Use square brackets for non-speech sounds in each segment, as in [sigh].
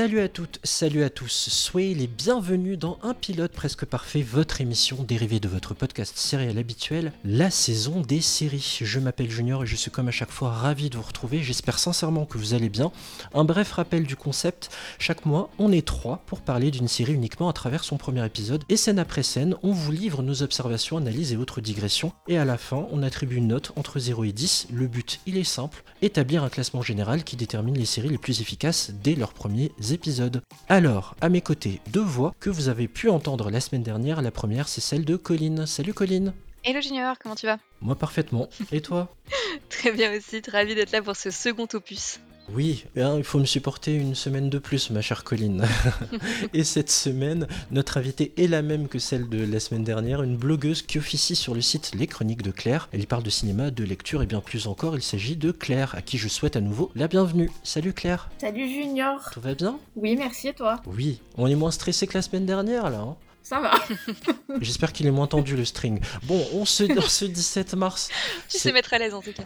Salut à toutes, salut à tous, soyez les bienvenus dans Un pilote presque parfait, votre émission dérivée de votre podcast sériel habituel, la saison des séries. Je m'appelle Junior et je suis comme à chaque fois ravi de vous retrouver, j'espère sincèrement que vous allez bien. Un bref rappel du concept, chaque mois on est trois pour parler d'une série uniquement à travers son premier épisode, et scène après scène, on vous livre nos observations, analyses et autres digressions, et à la fin on attribue une note entre 0 et 10, le but il est simple, établir un classement général qui détermine les séries les plus efficaces dès leur premiers épisodes. Alors, à mes côtés, deux voix que vous avez pu entendre la semaine dernière. La première, c'est celle de Colline. Salut Colline Hello Junior, comment tu vas? Moi parfaitement. Et toi? [laughs] Très bien aussi, ravi d'être là pour ce second opus. Oui, hein, il faut me supporter une semaine de plus, ma chère Colline. [laughs] et cette semaine, notre invitée est la même que celle de la semaine dernière, une blogueuse qui officie sur le site Les Chroniques de Claire. Elle y parle de cinéma, de lecture et bien plus encore. Il s'agit de Claire, à qui je souhaite à nouveau la bienvenue. Salut Claire. Salut Junior. Tout va bien? Oui, merci et toi? Oui, on est moins stressé que la semaine dernière là. Hein ça va. [laughs] J'espère qu'il est moins tendu le string. Bon, on se, ce 17 mars. Tu sais mettre à l'aise en tout cas.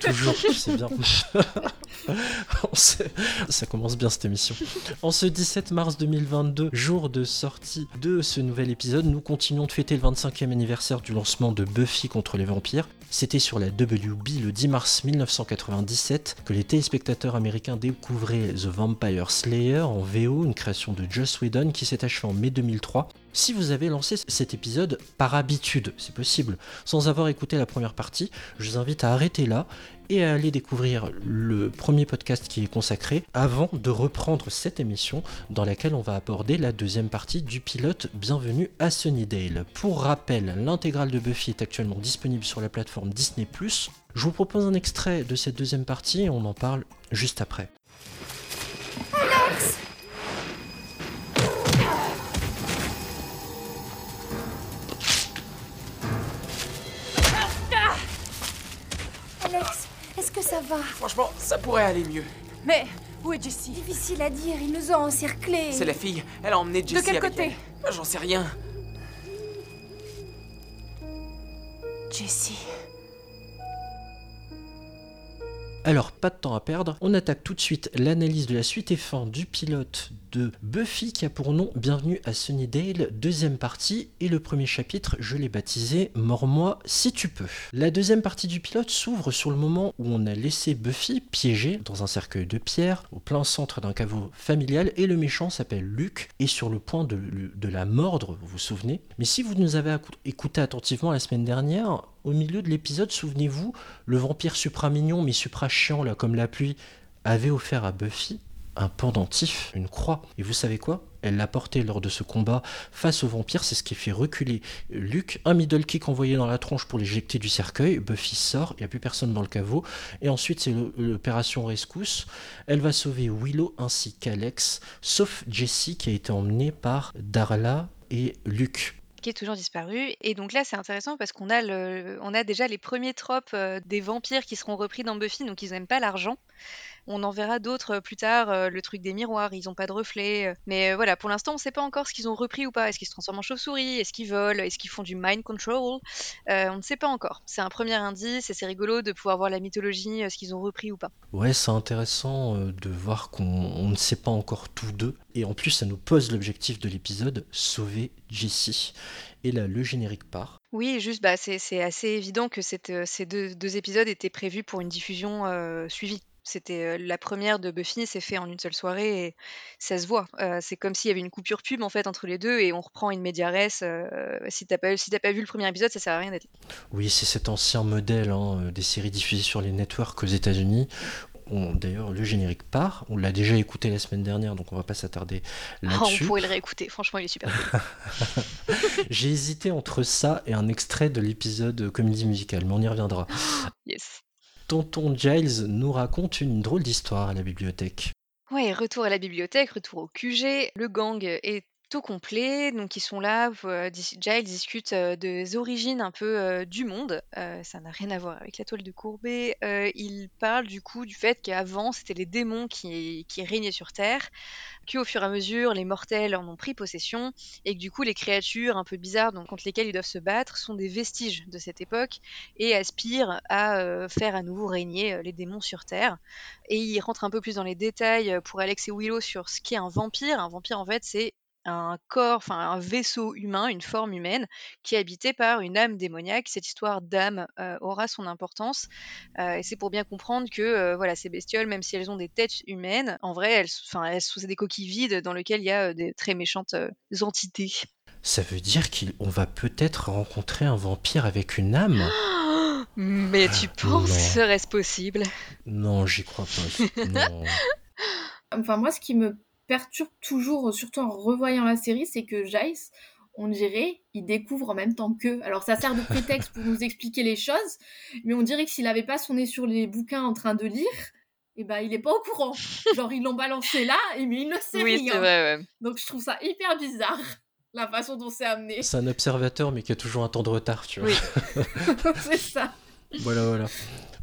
Toujours, tu sais bien. [laughs] Ça commence bien cette émission. En ce 17 mars 2022, jour de sortie de ce nouvel épisode, nous continuons de fêter le 25e anniversaire du lancement de Buffy contre les vampires. C'était sur la WB le 10 mars 1997 que les téléspectateurs américains découvraient The Vampire Slayer en VO, une création de Joss Whedon qui s'est achevée en mai 2003. Si vous avez lancé cet épisode par habitude, c'est possible, sans avoir écouté la première partie, je vous invite à arrêter là et à aller découvrir le premier podcast qui est consacré avant de reprendre cette émission dans laquelle on va aborder la deuxième partie du pilote Bienvenue à Sunnydale. Pour rappel, l'intégrale de Buffy est actuellement disponible sur la plateforme Disney ⁇ Je vous propose un extrait de cette deuxième partie et on en parle juste après. Que ça va Franchement, ça pourrait aller mieux. Mais où est Jessie? Difficile à dire, ils nous ont encerclés. C'est la fille, elle a emmené Jessie. De quel côté? J'en sais rien. Jessie. Alors, pas de temps à perdre, on attaque tout de suite l'analyse de la suite et fin du pilote de Buffy qui a pour nom Bienvenue à Sunnydale, deuxième partie, et le premier chapitre, je l'ai baptisé Mors-moi si tu peux. La deuxième partie du pilote s'ouvre sur le moment où on a laissé Buffy piégée dans un cercueil de pierre au plein centre d'un caveau familial et le méchant s'appelle Luke et sur le point de, de la mordre, vous vous souvenez? Mais si vous nous avez écouté attentivement la semaine dernière, au milieu de l'épisode, souvenez-vous, le vampire supra mignon mais supra chiant là comme la pluie avait offert à Buffy un pendentif, une croix. Et vous savez quoi? Elle l'a porté lors de ce combat face au vampire, c'est ce qui fait reculer Luke. Un middle kick envoyé dans la tronche pour l'éjecter du cercueil. Buffy sort, il n'y a plus personne dans le caveau. Et ensuite, c'est l'opération Rescousse. Elle va sauver Willow ainsi qu'Alex, sauf Jessie qui a été emmenée par Darla et Luke qui est toujours disparu. Et donc là, c'est intéressant parce qu'on a, a déjà les premiers tropes euh, des vampires qui seront repris dans Buffy, donc ils n'aiment pas l'argent. On en verra d'autres euh, plus tard, euh, le truc des miroirs, ils n'ont pas de reflets. Euh. Mais voilà, pour l'instant, on ne sait pas encore ce qu'ils ont repris ou pas. Est-ce qu'ils se transforment en chauve-souris Est-ce qu'ils volent? Est-ce qu'ils font du mind control? On ne sait pas encore. C'est un premier indice et c'est rigolo de pouvoir voir la mythologie, ce qu'ils ont repris ou pas. Ouais, c'est intéressant de voir qu'on ne sait pas encore tous deux. Et en plus, ça nous pose l'objectif de l'épisode sauver Jessie. Et là, le générique part. Oui, juste, bah, c'est assez évident que ces deux, épisodes étaient prévus pour une diffusion suivie. C'était la première de Buffy, c'est fait en une seule soirée et ça se voit. c'est comme s'il y avait une coupure pub en fait entre les deux et on reprend une média res. si t'as pas, si pas vu le premier épisode, ça sert à rien d'être. Oui, c'est cet ancien modèle hein, des séries diffusées sur les networks aux États-Unis. D'ailleurs, le générique part. On l'a déjà écouté la semaine dernière, donc on va pas s'attarder [laughs] là-dessus. on pourrait le réécouter. Franchement, il est super [laughs] J'ai hésité entre ça et un extrait de l'épisode comédie musicale, mais on y reviendra. [gasps] yes. Tonton Giles nous raconte une drôle d'histoire à la bibliothèque. Ouais, retour à la bibliothèque, retour au QG. Le gang est complet. Donc ils sont là, euh, dis- Giles discute euh, des origines un peu du monde. Ça n'a rien à voir avec la toile de Courbet. Euh, il parle du coup du fait qu'avant c'était les démons qui, qui régnaient sur Terre, qu'au fur et à mesure les mortels en ont pris possession et que du coup les créatures un peu bizarres contre lesquelles ils doivent se battre sont des vestiges de cette époque et aspirent à faire à nouveau régner les démons sur Terre. Et il rentre un peu plus dans les détails pour Alex et Willow sur ce qu'est un vampire. Un vampire, en fait, c'est un corps, enfin un vaisseau humain, une forme humaine, qui est habité par une âme démoniaque. Cette histoire d'âme euh, aura son importance. Euh, et c'est pour bien comprendre que euh, voilà, ces bestioles, même si elles ont des têtes humaines, en vrai, elles, enfin, elles sont des coquilles vides dans lesquelles il y a euh, des très méchantes euh, entités. Ça veut dire qu'on va peut-être rencontrer un vampire avec une âme? [gasps] Mais tu penses, Non. serait-ce possible? Non, j'y crois pas. Non. [laughs] Enfin, moi, ce qui me perturbe toujours, surtout en revoyant la série, c'est que Jace, on dirait, il découvre en même temps qu'eux. Alors, ça sert de prétexte pour nous expliquer les choses, mais on dirait que s'il avait pas son nez sur les bouquins en train de lire, eh ben, il est pas au courant. Genre, ils l'ont balancé là, et mais il ne sait Oui, rien. c'est vrai, ouais. Donc, je trouve ça hyper bizarre, la façon dont c'est amené. C'est un observateur, mais qui a toujours un temps de retard, tu vois. Oui. [laughs] [laughs] c'est ça. Voilà, voilà.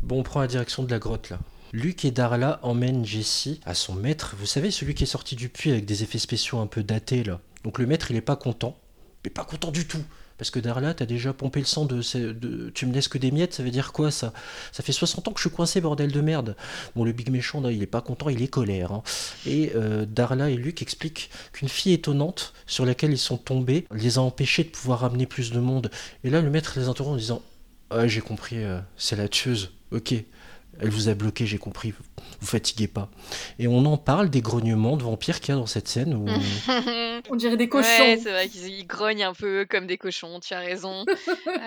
Bon, on prend la direction de la grotte, là. Luc et Darla emmènent Jessie à son maître. Vous savez, celui qui est sorti du puits avec des effets spéciaux un peu datés, là. Donc le maître, il est pas content. Mais pas content du tout. Parce que Darla, t'as déjà pompé le sang de, ces- de... Tu me laisses que des miettes, ça veut dire quoi, ça? Ça fait 60 ans que je suis coincé, bordel de merde. Bon, le big méchant, là, il est pas content, il est colère. hein. Et euh, Darla et Luc expliquent qu'une fille étonnante sur laquelle ils sont tombés les a empêchés de pouvoir ramener plus de monde. Et là, le maître les interrompt en disant ah, j'ai compris, euh, c'est la tueuse. Ok, elle vous a bloqué, j'ai compris. Vous fatiguez pas. Et on en parle des grognements de vampires qu'il y a dans cette scène où On dirait des cochons. Ouais, c'est vrai qu'ils ils grognent un peu comme des cochons, tu as raison. [laughs]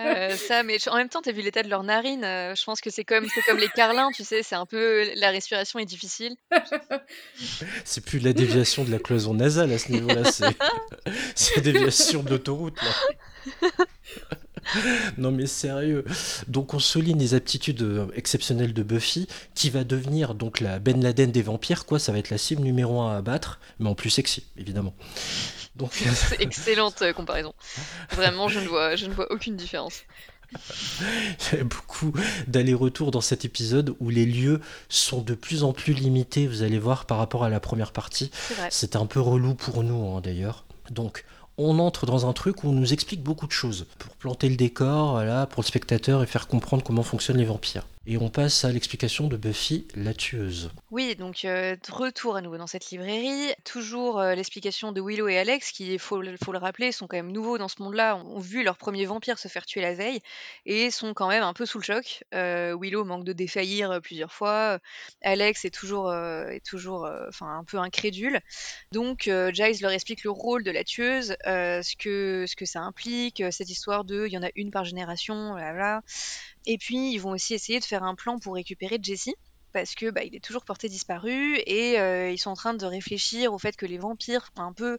Euh, ça, mais en même temps, t'as vu l'état de leurs narines. euh, je pense que c'est comme, c'est comme les carlins, tu sais, c'est un peu. La respiration est difficile. [laughs] c'est plus la déviation de la cloison nasale à ce niveau-là, c'est [laughs] c'est la déviation d'autoroute là. [laughs] Non mais sérieux. Donc on souligne les aptitudes euh, exceptionnelles de Buffy, qui va devenir donc la Ben Laden des vampires, quoi. Ça va être la cible numéro un à abattre, mais en plus sexy, évidemment. Donc [laughs] C'est excellente euh, comparaison. Vraiment, je ne vois, je ne vois aucune différence. Il y a beaucoup d'allers-retours dans cet épisode où les lieux sont de plus en plus limités, vous allez voir, par rapport à la première partie. C'est un peu relou pour nous, hein, d'ailleurs. Donc, on entre dans un truc où on nous explique beaucoup de choses pour planter le décor, voilà, pour le spectateur et faire comprendre comment fonctionnent les vampires. Et on passe à l'explication de Buffy, la tueuse. Oui, donc euh, retour à nouveau dans cette librairie. Toujours euh, l'explication de Willow et Alex, qui, il faut, le- rappeler, sont quand même nouveaux dans ce monde-là, ont, vu leur premier vampire se faire tuer la veille et sont quand même un peu sous le choc. Euh, Willow manque de défaillir plusieurs fois. Alex est toujours, est toujours un peu incrédule. Donc Giles leur explique le rôle de la tueuse, ce, que, ce que ça implique, cette histoire de il y en a une par génération, blablabla. Et puis, ils vont aussi essayer de faire un plan pour récupérer Jesse, parce que bah, il est toujours porté disparu, et euh, ils sont en train de réfléchir au fait que les vampires ont un peu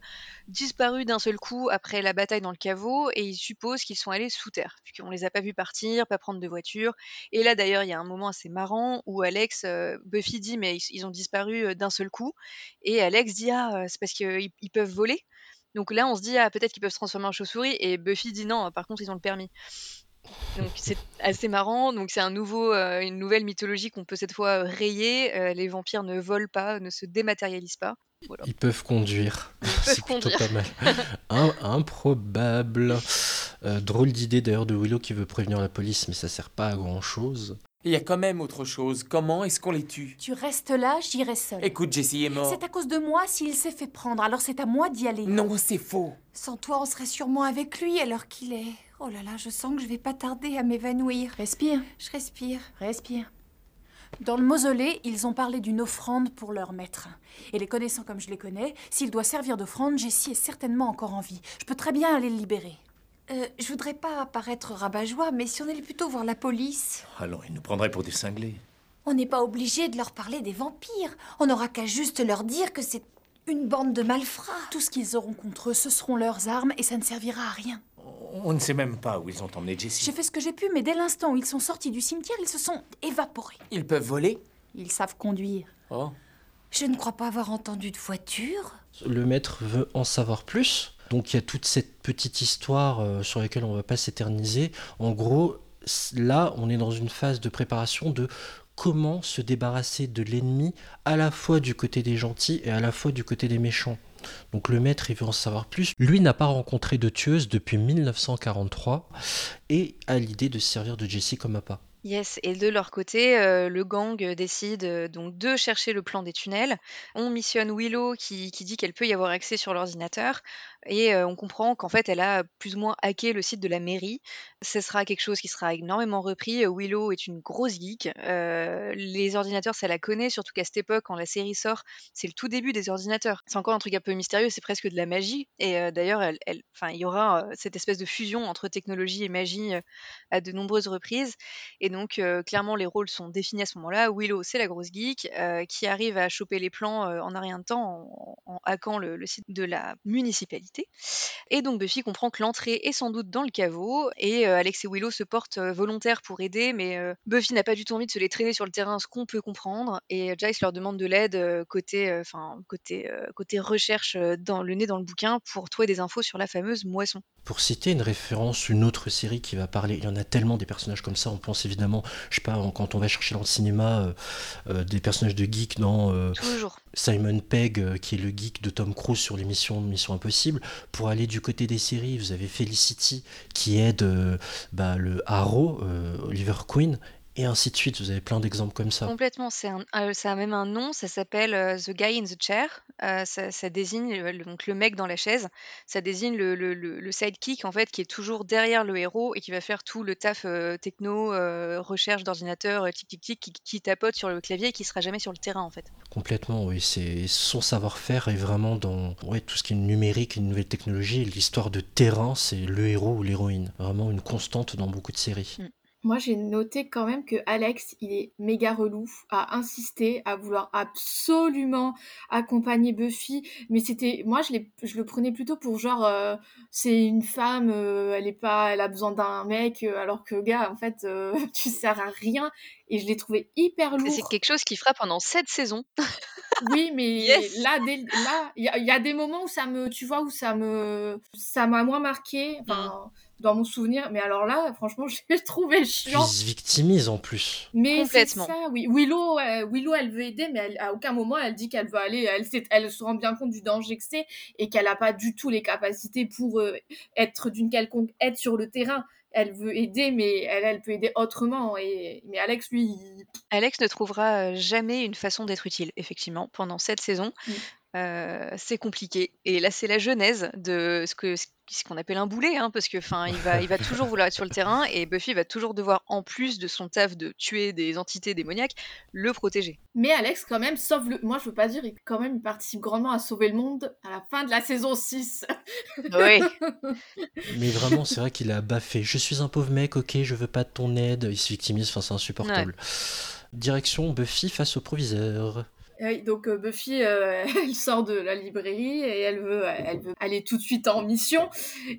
disparu d'un seul coup après la bataille dans le caveau, et ils supposent qu'ils sont allés sous terre, puisqu'on les a pas vus partir, pas prendre de voiture. Et là, d'ailleurs, il y a un moment assez marrant où Alex, euh, Buffy dit, mais ils, ont disparu euh, d'un seul coup, et Alex dit, ah, c'est parce qu'ils ils peuvent voler. Donc là, on se dit, ah, peut-être qu'ils peuvent se transformer en chauve-souris, et Buffy dit non, par contre, ils ont le permis. Donc c'est assez marrant. Donc c'est un nouveau, euh, une nouvelle mythologie qu'on peut cette fois euh, rayer. Euh, les vampires ne volent pas, ne se dématérialisent pas. Voilà. Ils peuvent conduire. C'est plutôt pas mal. [laughs] Un- improbable. Euh, drôle d'idée d'ailleurs de Willow qui veut prévenir la police, mais ça sert pas à grand chose. Il y a quand même autre chose. Comment est-ce qu'on les tue? Tu restes là, j'irai seule. Écoute, Jesse est mort. C'est à cause de moi s'il s'est fait prendre, alors c'est à moi d'y aller. Non, c'est faux. Sans toi, on serait sûrement avec lui à l'heure qu'il est. Oh là là, je sens que je vais pas tarder à m'évanouir. Respire. Je respire. Respire. Dans le mausolée, ils ont parlé d'une offrande pour leur maître. Et les connaissant comme je les connais, s'il doit servir d'offrande, Jessie est certainement encore en vie. Je peux très bien aller le libérer. Euh, je voudrais pas paraître rabat-joie, mais si on allait plutôt voir la police. Alors, ils nous prendraient pour des cinglés. On n'est pas obligé de leur parler des vampires. On n'aura qu'à juste leur dire que c'est une bande de malfrats. Tout ce qu'ils auront contre eux, ce seront leurs armes et ça ne servira à rien. On ne sait même pas où ils ont emmené J'ai Jessie. fait ce que j'ai pu, mais dès l'instant où ils sont sortis du cimetière, ils se sont évaporés. Ils peuvent voler? Ils savent conduire. Oh. Je ne crois pas avoir entendu de voiture. Le maître veut en savoir plus. Donc il y a toute cette petite histoire euh, sur laquelle on ne va pas s'éterniser. En gros, là, on est dans une phase de préparation de comment se débarrasser de l'ennemi à la fois du côté des gentils et à la fois du côté des méchants. Donc le maître, il veut en savoir plus. Lui n'a pas rencontré de tueuse depuis 1943 et a l'idée de servir de Jessie comme appât. Yes, et de leur côté, euh, le gang décide euh, donc de chercher le plan des tunnels. On missionne Willow qui dit qu'elle peut y avoir accès sur l'ordinateur. Et on comprend qu'en fait, elle a plus ou moins hacké le site de la mairie. Ce sera quelque chose qui sera énormément repris. Willow est une grosse geek. les ordinateurs, ça la connaît, surtout qu'à cette époque, quand la série sort, c'est le tout début des ordinateurs. C'est encore un truc un peu mystérieux, c'est presque de la magie. Et d'ailleurs, il y aura cette espèce de fusion entre technologie et magie à de nombreuses reprises. Et donc, clairement, les rôles sont définis à ce moment-là. Willow, c'est la grosse geek qui arrive à choper les plans en un rien de temps en, hackant le, site de la municipalité. Et donc, Buffy comprend que l'entrée est sans doute dans le caveau. Et Alex et Willow se portent volontaires pour aider, mais Buffy n'a pas du tout envie de se les traîner sur le terrain, ce qu'on peut comprendre. Et Giles leur demande de l'aide côté, enfin, côté, côté recherche dans le nez dans le bouquin pour trouver des infos sur la fameuse moisson. Pour citer une référence, une autre série qui va parler, il y en a tellement des personnages comme ça, on pense évidemment je sais pas, quand on va chercher dans le cinéma euh, euh, des personnages de geeks dans euh, Simon Pegg, qui est le geek de Tom Cruise sur l'émission Mission Impossible. Pour aller du côté des séries, vous avez Felicity qui aide bah, le Arrow, Oliver Queen, et ainsi de suite. Vous avez plein d'exemples comme ça. Complètement, c'est euh, ça a même un nom, ça s'appelle euh, The Guy in the Chair. Euh, ça, désigne le, donc le mec dans la chaise. Ça désigne le, le, le, sidekick en fait qui est toujours derrière le héros et qui va faire tout le taf techno, recherche d'ordinateur, tic tic tic, qui, qui, tapote sur le clavier et qui sera jamais sur le terrain en fait. Complètement, oui. C'est son savoir-faire est vraiment dans ouais, tout ce qui est numérique, une nouvelle technologie. L'histoire de terrain, c'est le héros ou l'héroïne. Vraiment une constante dans beaucoup de séries. Mm. Moi, j'ai noté quand même que Alex, il est méga relou, à insister, à vouloir absolument accompagner Buffy. Mais c'était, moi, je, je le prenais plutôt pour genre, euh, c'est une femme, euh, elle est pas, elle a besoin d'un mec, euh, alors que gars, en fait, [laughs] tu sers à rien. Et je l'ai trouvé hyper lourd. C'est quelque chose qui fera pendant sept saisons. oui, [laughs] mais là, là, il y, a des moments où ça me, tu vois, où ça me, ça m'a moins marqué. Enfin. Mmh dans mon souvenir. Mais alors là, franchement, [laughs] j'ai trouvé chiant. Il se victimise en plus. Mais c'est ça, oui. Willow, Willow, elle veut aider, mais à aucun moment elle dit qu'elle veut aller. Elle, elle se rend bien compte du danger que c'est et qu'elle n'a pas du tout les capacités pour euh, être d'une quelconque aide sur le terrain. Elle veut aider, mais elle, elle peut aider autrement. Et, mais Alex, lui. Alex ne trouvera euh, jamais une façon d'être utile, effectivement, pendant cette saison. Euh, c'est compliqué. Et là, c'est la genèse de ce que ce qu'on appelle un boulet, hein, parce que enfin, il va, il va toujours vouloir être sur le terrain et Buffy va toujours devoir, en plus de son taf de tuer des entités démoniaques, le protéger. Mais Alex, quand même, sauve le. Moi, je veux pas dire, il quand même, il participe grandement à sauver le monde à la fin de la saison 6. Oui. [laughs] Mais vraiment, c'est vrai qu'il a baffé. Je suis un pauvre mec, ok, je veux pas de ton aide. Il se victimise, enfin, c'est insupportable. Direction Buffy face au proviseur. Oui, donc euh, Buffy, euh, [laughs] elle sort de la librairie et elle veut, elle veut aller tout de suite en mission.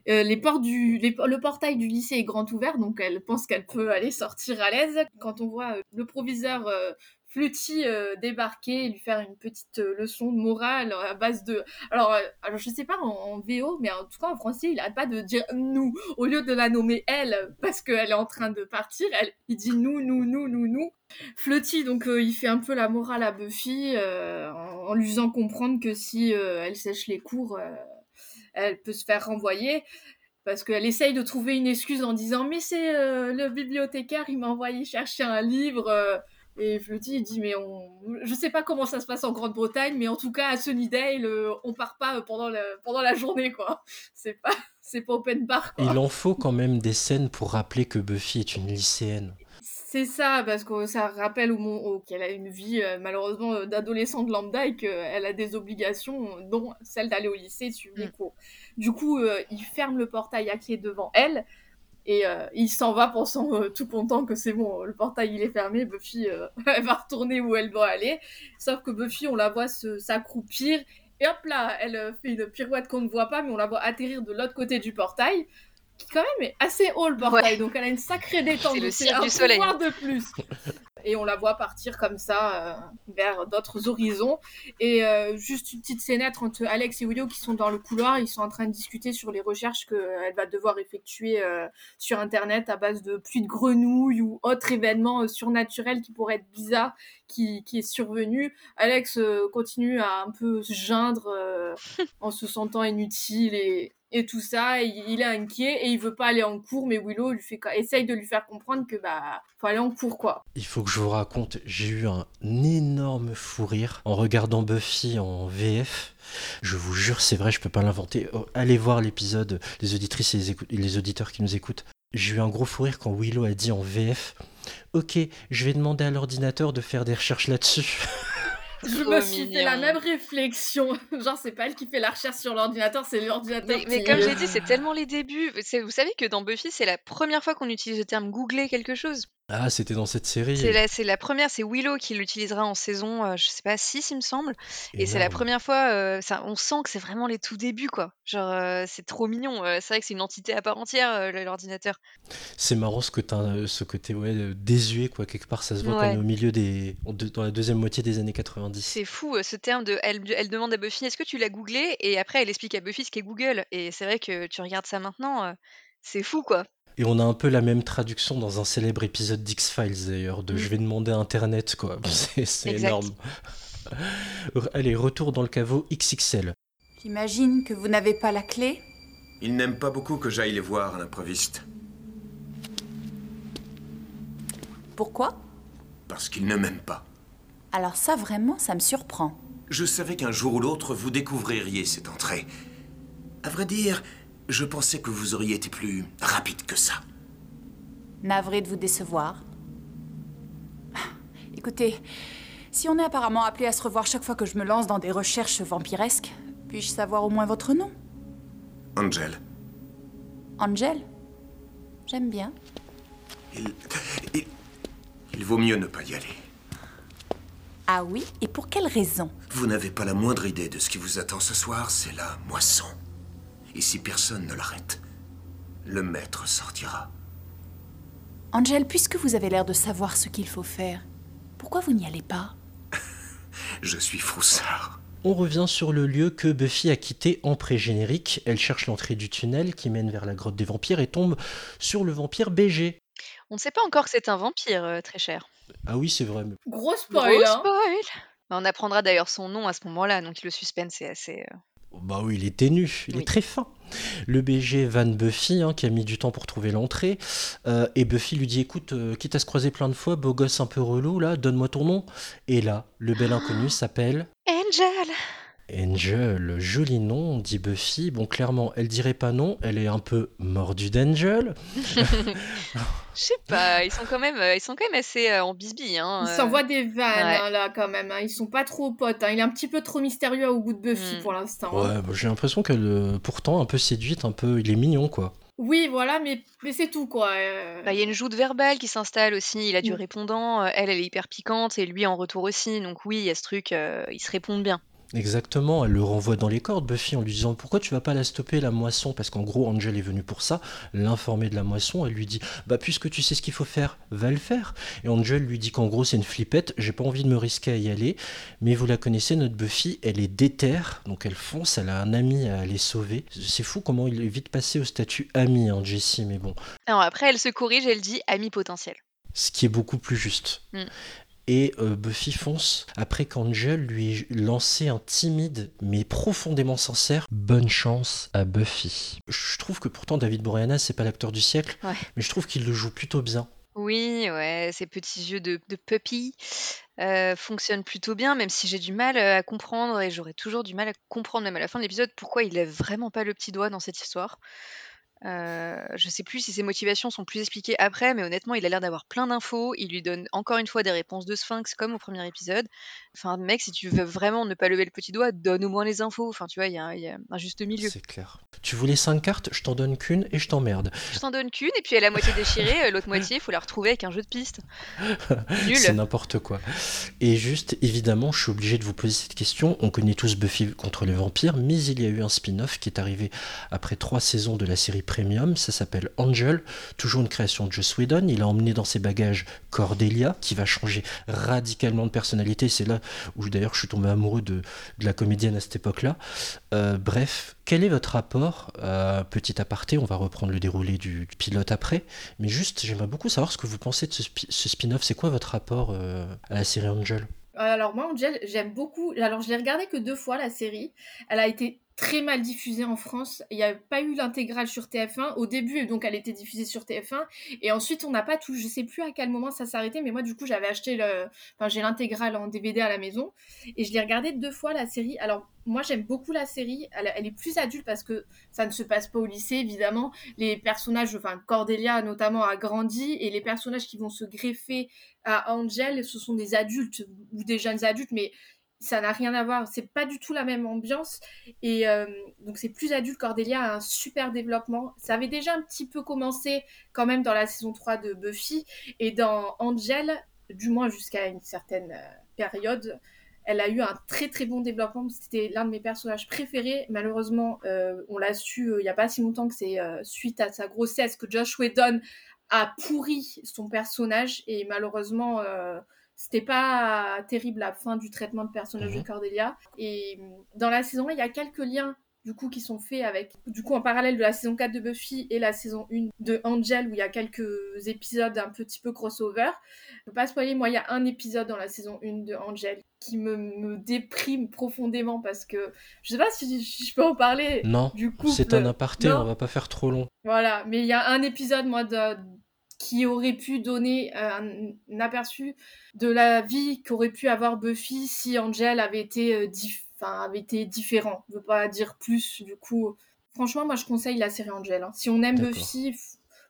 Euh, les portes du, le portail du lycée est grand ouvert, donc elle pense qu'elle peut aller sortir à l'aise. Quand on voit le proviseur Flutty débarquer et lui faire une petite leçon de morale à base de... Alors, alors je sais pas en, VO, mais en tout cas en français, il arrête pas de dire nous au lieu de la nommer elle parce qu'elle est en train de partir. Elle, il dit nous, nous, nous, nous, nous. Flutty, donc il fait un peu la morale à Buffy en, lui faisant comprendre que si elle sèche les cours, elle peut se faire renvoyer parce qu'elle essaye de trouver une excuse en disant mais c'est le bibliothécaire, il m'a envoyé chercher un livre. Et Flutty, il dit, mais on... je sais pas comment ça se passe en Grande-Bretagne, mais en tout cas, à Sunnydale, euh, on part pas pendant la, pendant la journée, quoi. [laughs] C'est pas, [laughs] c'est pas open bar, quoi. Il en faut quand même des scènes pour rappeler que Buffy est une lycéenne. C'est ça, parce que ça rappelle au, qu'elle a une vie, euh, malheureusement, euh, d'adolescente lambda et qu'elle a des obligations, dont celle d'aller au lycée, suivre les mm. cours. Du coup, il ferme le portail à clé devant elle, et euh, il s'en va pensant euh, tout content que c'est bon, le portail il est fermé, Buffy euh, [laughs] elle va retourner où elle doit aller. Sauf que Buffy, on la voit s'accroupir et hop là, elle fait une pirouette qu'on ne voit pas, mais on la voit atterrir de l'autre côté du portail. Qui quand même est assez haut le portail, Ouais. donc elle a une sacrée détente. C'est le un du soleil. de plus. Et on la voit partir comme ça euh, vers d'autres horizons. Et euh, juste une petite scénette entre Alex et Willow qui sont dans le couloir, ils sont en train de discuter sur les recherches qu'elle va devoir effectuer euh, sur Internet à base de pluie de grenouilles ou autre événement euh, surnaturel qui pourrait être bizarre qui, qui est survenu. Alex euh, continue à un peu se geindre euh, [laughs] en se sentant inutile et, et tout ça. Il est inquiet et il veut pas aller en cours, mais Willow lui fait, essaye de lui faire comprendre que bah faut aller en cours quoi. Il faut que je vous raconte, j'ai eu un énorme fou rire en regardant Buffy en VF. Je vous jure, c'est vrai, je peux pas l'inventer. Oh, Allez voir l'épisode, les auditrices et les auditeurs qui nous écoutent. J'ai eu un gros fou rire quand Willow a dit en VF Ok, je vais demander à l'ordinateur de faire des recherches là-dessus. [laughs] Je me suis fait la même réflexion. [laughs] Genre c'est pas elle qui fait la recherche sur l'ordinateur, c'est l'ordinateur. Mais, mais comme j'ai dit, c'est tellement les débuts. Vous savez que dans Buffy, c'est la première fois qu'on utilise le terme googler quelque chose. Ah, c'était dans cette série. C'est la, c'est la première, c'est Willow qui l'utilisera en saison, euh, je sais pas, 6 il me semble. Et c'est la Énorme. première fois, euh, ça, on sent que c'est vraiment les tout débuts, quoi. Genre, euh, c'est trop mignon. euh, c'est vrai que c'est une entité à part entière, euh, le- l'ordinateur. C'est marrant ce, côté, ce côté ouais, euh, désuet, quoi. Quelque part, ça se voit qu'on Ouais. est au milieu des. de- dans la deuxième moitié des années 90. C'est fou, euh, ce terme de. Elle, elle demande à Buffy, est-ce que tu l'as googlé? Et après, elle explique à Buffy ce qu'est Google. Et c'est vrai que tu regardes ça maintenant, euh, c'est fou, quoi. Et on a un peu la même traduction dans un célèbre épisode d'X-Files d'ailleurs, de Mm. je vais demander à Internet, quoi. [laughs] C'est énorme. [laughs] Allez, retour dans le caveau XXL. J'imagine que vous n'avez pas la clé Il n'aime pas beaucoup que j'aille les voir à l'improviste. Pourquoi? Parce qu'il ne m'aime pas. Alors ça, vraiment, ça me surprend. Je savais qu'un jour ou l'autre, vous découvririez cette entrée. À vrai dire, je pensais que vous auriez été plus rapide que ça. Navré de vous décevoir. Écoutez, si on est apparemment appelé à se revoir chaque fois que je me lance dans des recherches vampiresques, puis-je savoir au moins votre nom? Angel, Angel? J'aime bien. il, il... Il vaut mieux ne pas y aller. Ah oui? Et pour quelle raison? Vous n'avez pas la moindre idée de ce qui vous attend ce soir, c'est la moisson. Et si personne ne l'arrête, le maître sortira. Angel, puisque vous avez l'air de savoir ce qu'il faut faire, pourquoi vous n'y allez pas? [laughs] Je suis froussard. On revient sur le lieu que Buffy a quitté en pré-générique. Elle cherche l'entrée du tunnel qui mène vers la grotte des vampires et tombe sur le vampire BG. On ne sait pas encore que c'est un vampire, euh, très cher. Ah oui, c'est vrai. mais- Gros spoil. Gros hein. spoil Bah, On apprendra d'ailleurs son nom à ce moment-là, donc le suspense est assez. euh, Bah oui, il est ténu, il Oui. est très fin. Le BG vanne Buffy, hein, qui a mis du temps pour trouver l'entrée. Euh, et Buffy lui dit Écoute, euh, quitte à se croiser plein de fois, beau gosse un peu relou, là, donne-moi ton nom. Et là, le bel inconnu s'appelle Angel Angel. Joli nom, dit Buffy. Bon, clairement, elle dirait pas non, elle est un peu mordue d'Angel. [laughs] Je sais pas, ils sont quand même, euh, ils sont quand même assez euh, en bisbille. Hein, Ils euh. s'envoient des vannes ouais. hein, là quand même. hein. Ils sont pas trop potes. hein. Il est un petit peu trop mystérieux au goût de Buffy Mm. pour l'instant. hein. Ouais, bah, j'ai l'impression qu'elle, euh, pourtant, un peu séduite, un peu. Il est mignon, quoi. Oui, voilà, mais, mais c'est tout quoi. euh. Bah, Il y a une joute verbale qui s'installe aussi, il a du Mm. répondant, elle, elle est hyper piquante, et lui en retour aussi, donc oui, il y a ce truc, euh, ils se répondent bien. Exactement, elle le renvoie dans les cordes, Buffy, en lui disant pourquoi tu vas pas la stopper la moisson? Parce qu'en gros, Angel est venu pour ça, l'informer de la moisson. Elle lui dit bah puisque tu sais ce qu'il faut faire, va le faire. Et Angel lui dit qu'en gros c'est une flippette, j'ai pas envie de me risquer à y aller. Mais vous la connaissez, notre Buffy, elle est déterre, donc elle fonce, elle a un ami à aller sauver. C'est fou comment il est vite passé au statut ami, hein, Jessie, mais bon, Alors après, elle se corrige, elle dit ami potentiel. ce qui est beaucoup plus juste. Mm. Et euh, Buffy fonce après qu'Angel lui ait lancé un timide mais profondément sincère bonne chance à Buffy. Je trouve que pourtant David Boreanaz c'est pas l'acteur du siècle, Ouais. mais je trouve qu'il le joue plutôt bien. Oui, ouais, ces petits yeux de, de puppy euh, fonctionnent plutôt bien, même si j'ai du mal euh, à comprendre, et j'aurais toujours du mal à comprendre, même à la fin de l'épisode, pourquoi il lève vraiment pas le petit doigt dans cette histoire. Euh, je sais plus si ses motivations sont plus expliquées après, mais honnêtement, il a l'air d'avoir plein d'infos. Il lui donne encore une fois des réponses de sphinx comme au premier épisode. Enfin, mec, si tu veux vraiment ne pas lever le petit doigt, donne au moins les infos. Enfin, tu vois, il y, a y a un juste milieu. C'est clair. Tu voulais cinq cartes, je t'en donne qu'une et je t'emmerde. Je t'en donne qu'une, et puis elle est à moitié déchirée, euh, l'autre moitié, il faut la retrouver avec un jeu de piste. [laughs] Nul. C'est n'importe quoi. Et juste, évidemment, je suis obligé de vous poser cette question. On connaît tous Buffy contre les vampires, mais il y a eu un spin-off qui est arrivé après trois saisons de la série premium, ça s'appelle Angel, toujours une création de Joss Whedon. Il a emmené dans ses bagages Cordelia, qui va changer radicalement de personnalité. C'est là où d'ailleurs je suis tombé amoureux de, la comédienne à cette époque-là. Euh, bref, quel est votre rapport euh, Petit aparté, on va reprendre le déroulé du, pilote après, mais juste j'aimerais beaucoup savoir ce que vous pensez de ce, spi- ce spin-off. C'est quoi votre rapport euh, à la série Angel? Alors moi, Angel, j'aime beaucoup. Alors je l'ai regardé que deux fois la série. Elle a été très mal diffusée en France. Il n'y a pas eu l'intégrale sur TF1 au début, donc elle était diffusée sur TF1. Et ensuite, on n'a pas tout. Je sais plus à quel moment ça arrêté, mais moi, du coup, j'avais acheté le. Enfin, j'ai l'intégrale en DVD à la maison et je l'ai regardé deux fois la série. Alors moi, j'aime beaucoup la série. Elle, elle est plus adulte parce que ça ne se passe pas au lycée, évidemment. Les personnages, enfin Cordelia notamment, a grandi et les personnages qui vont se greffer à Angel, ce sont des adultes ou des jeunes adultes, mais ça n'a rien à voir. C'est pas du tout la même ambiance. Et euh, donc, c'est plus adulte. Cordelia a un super développement. Ça avait déjà un petit peu commencé quand même dans la saison 3 de Buffy. Et dans Angel, du moins jusqu'à une certaine euh, période, elle a eu un très très bon développement. C'était l'un de mes personnages préférés. Malheureusement, euh, on l'a su il n'y a pas si longtemps que c'est suite à sa grossesse que Josh Whedon a pourri son personnage. Et malheureusement, c'était pas terrible la fin du traitement de personnage Mhm. de Cordelia. Et euh, dans la saison 1, il y a quelques liens du coup qui sont faits avec du coup en parallèle de la saison 4 de Buffy et la saison 1 de Angel où il y a quelques épisodes un petit peu crossover. Je peux pas spoiler, moi il y a un épisode dans la saison 1 de Angel qui me, me déprime profondément parce que je sais pas si, je peux en parler Non, du couple. c'est un aparté, Non. on va pas faire trop long. Voilà, mais il y a un épisode, moi, de- qui aurait pu donner euh, un, un aperçu de la vie qu'aurait pu avoir Buffy si Angel avait été, euh, dif- avait été différent. Je veux pas dire plus, du coup. Franchement, moi, je conseille la série Angel. hein. Si on aime. Buffy,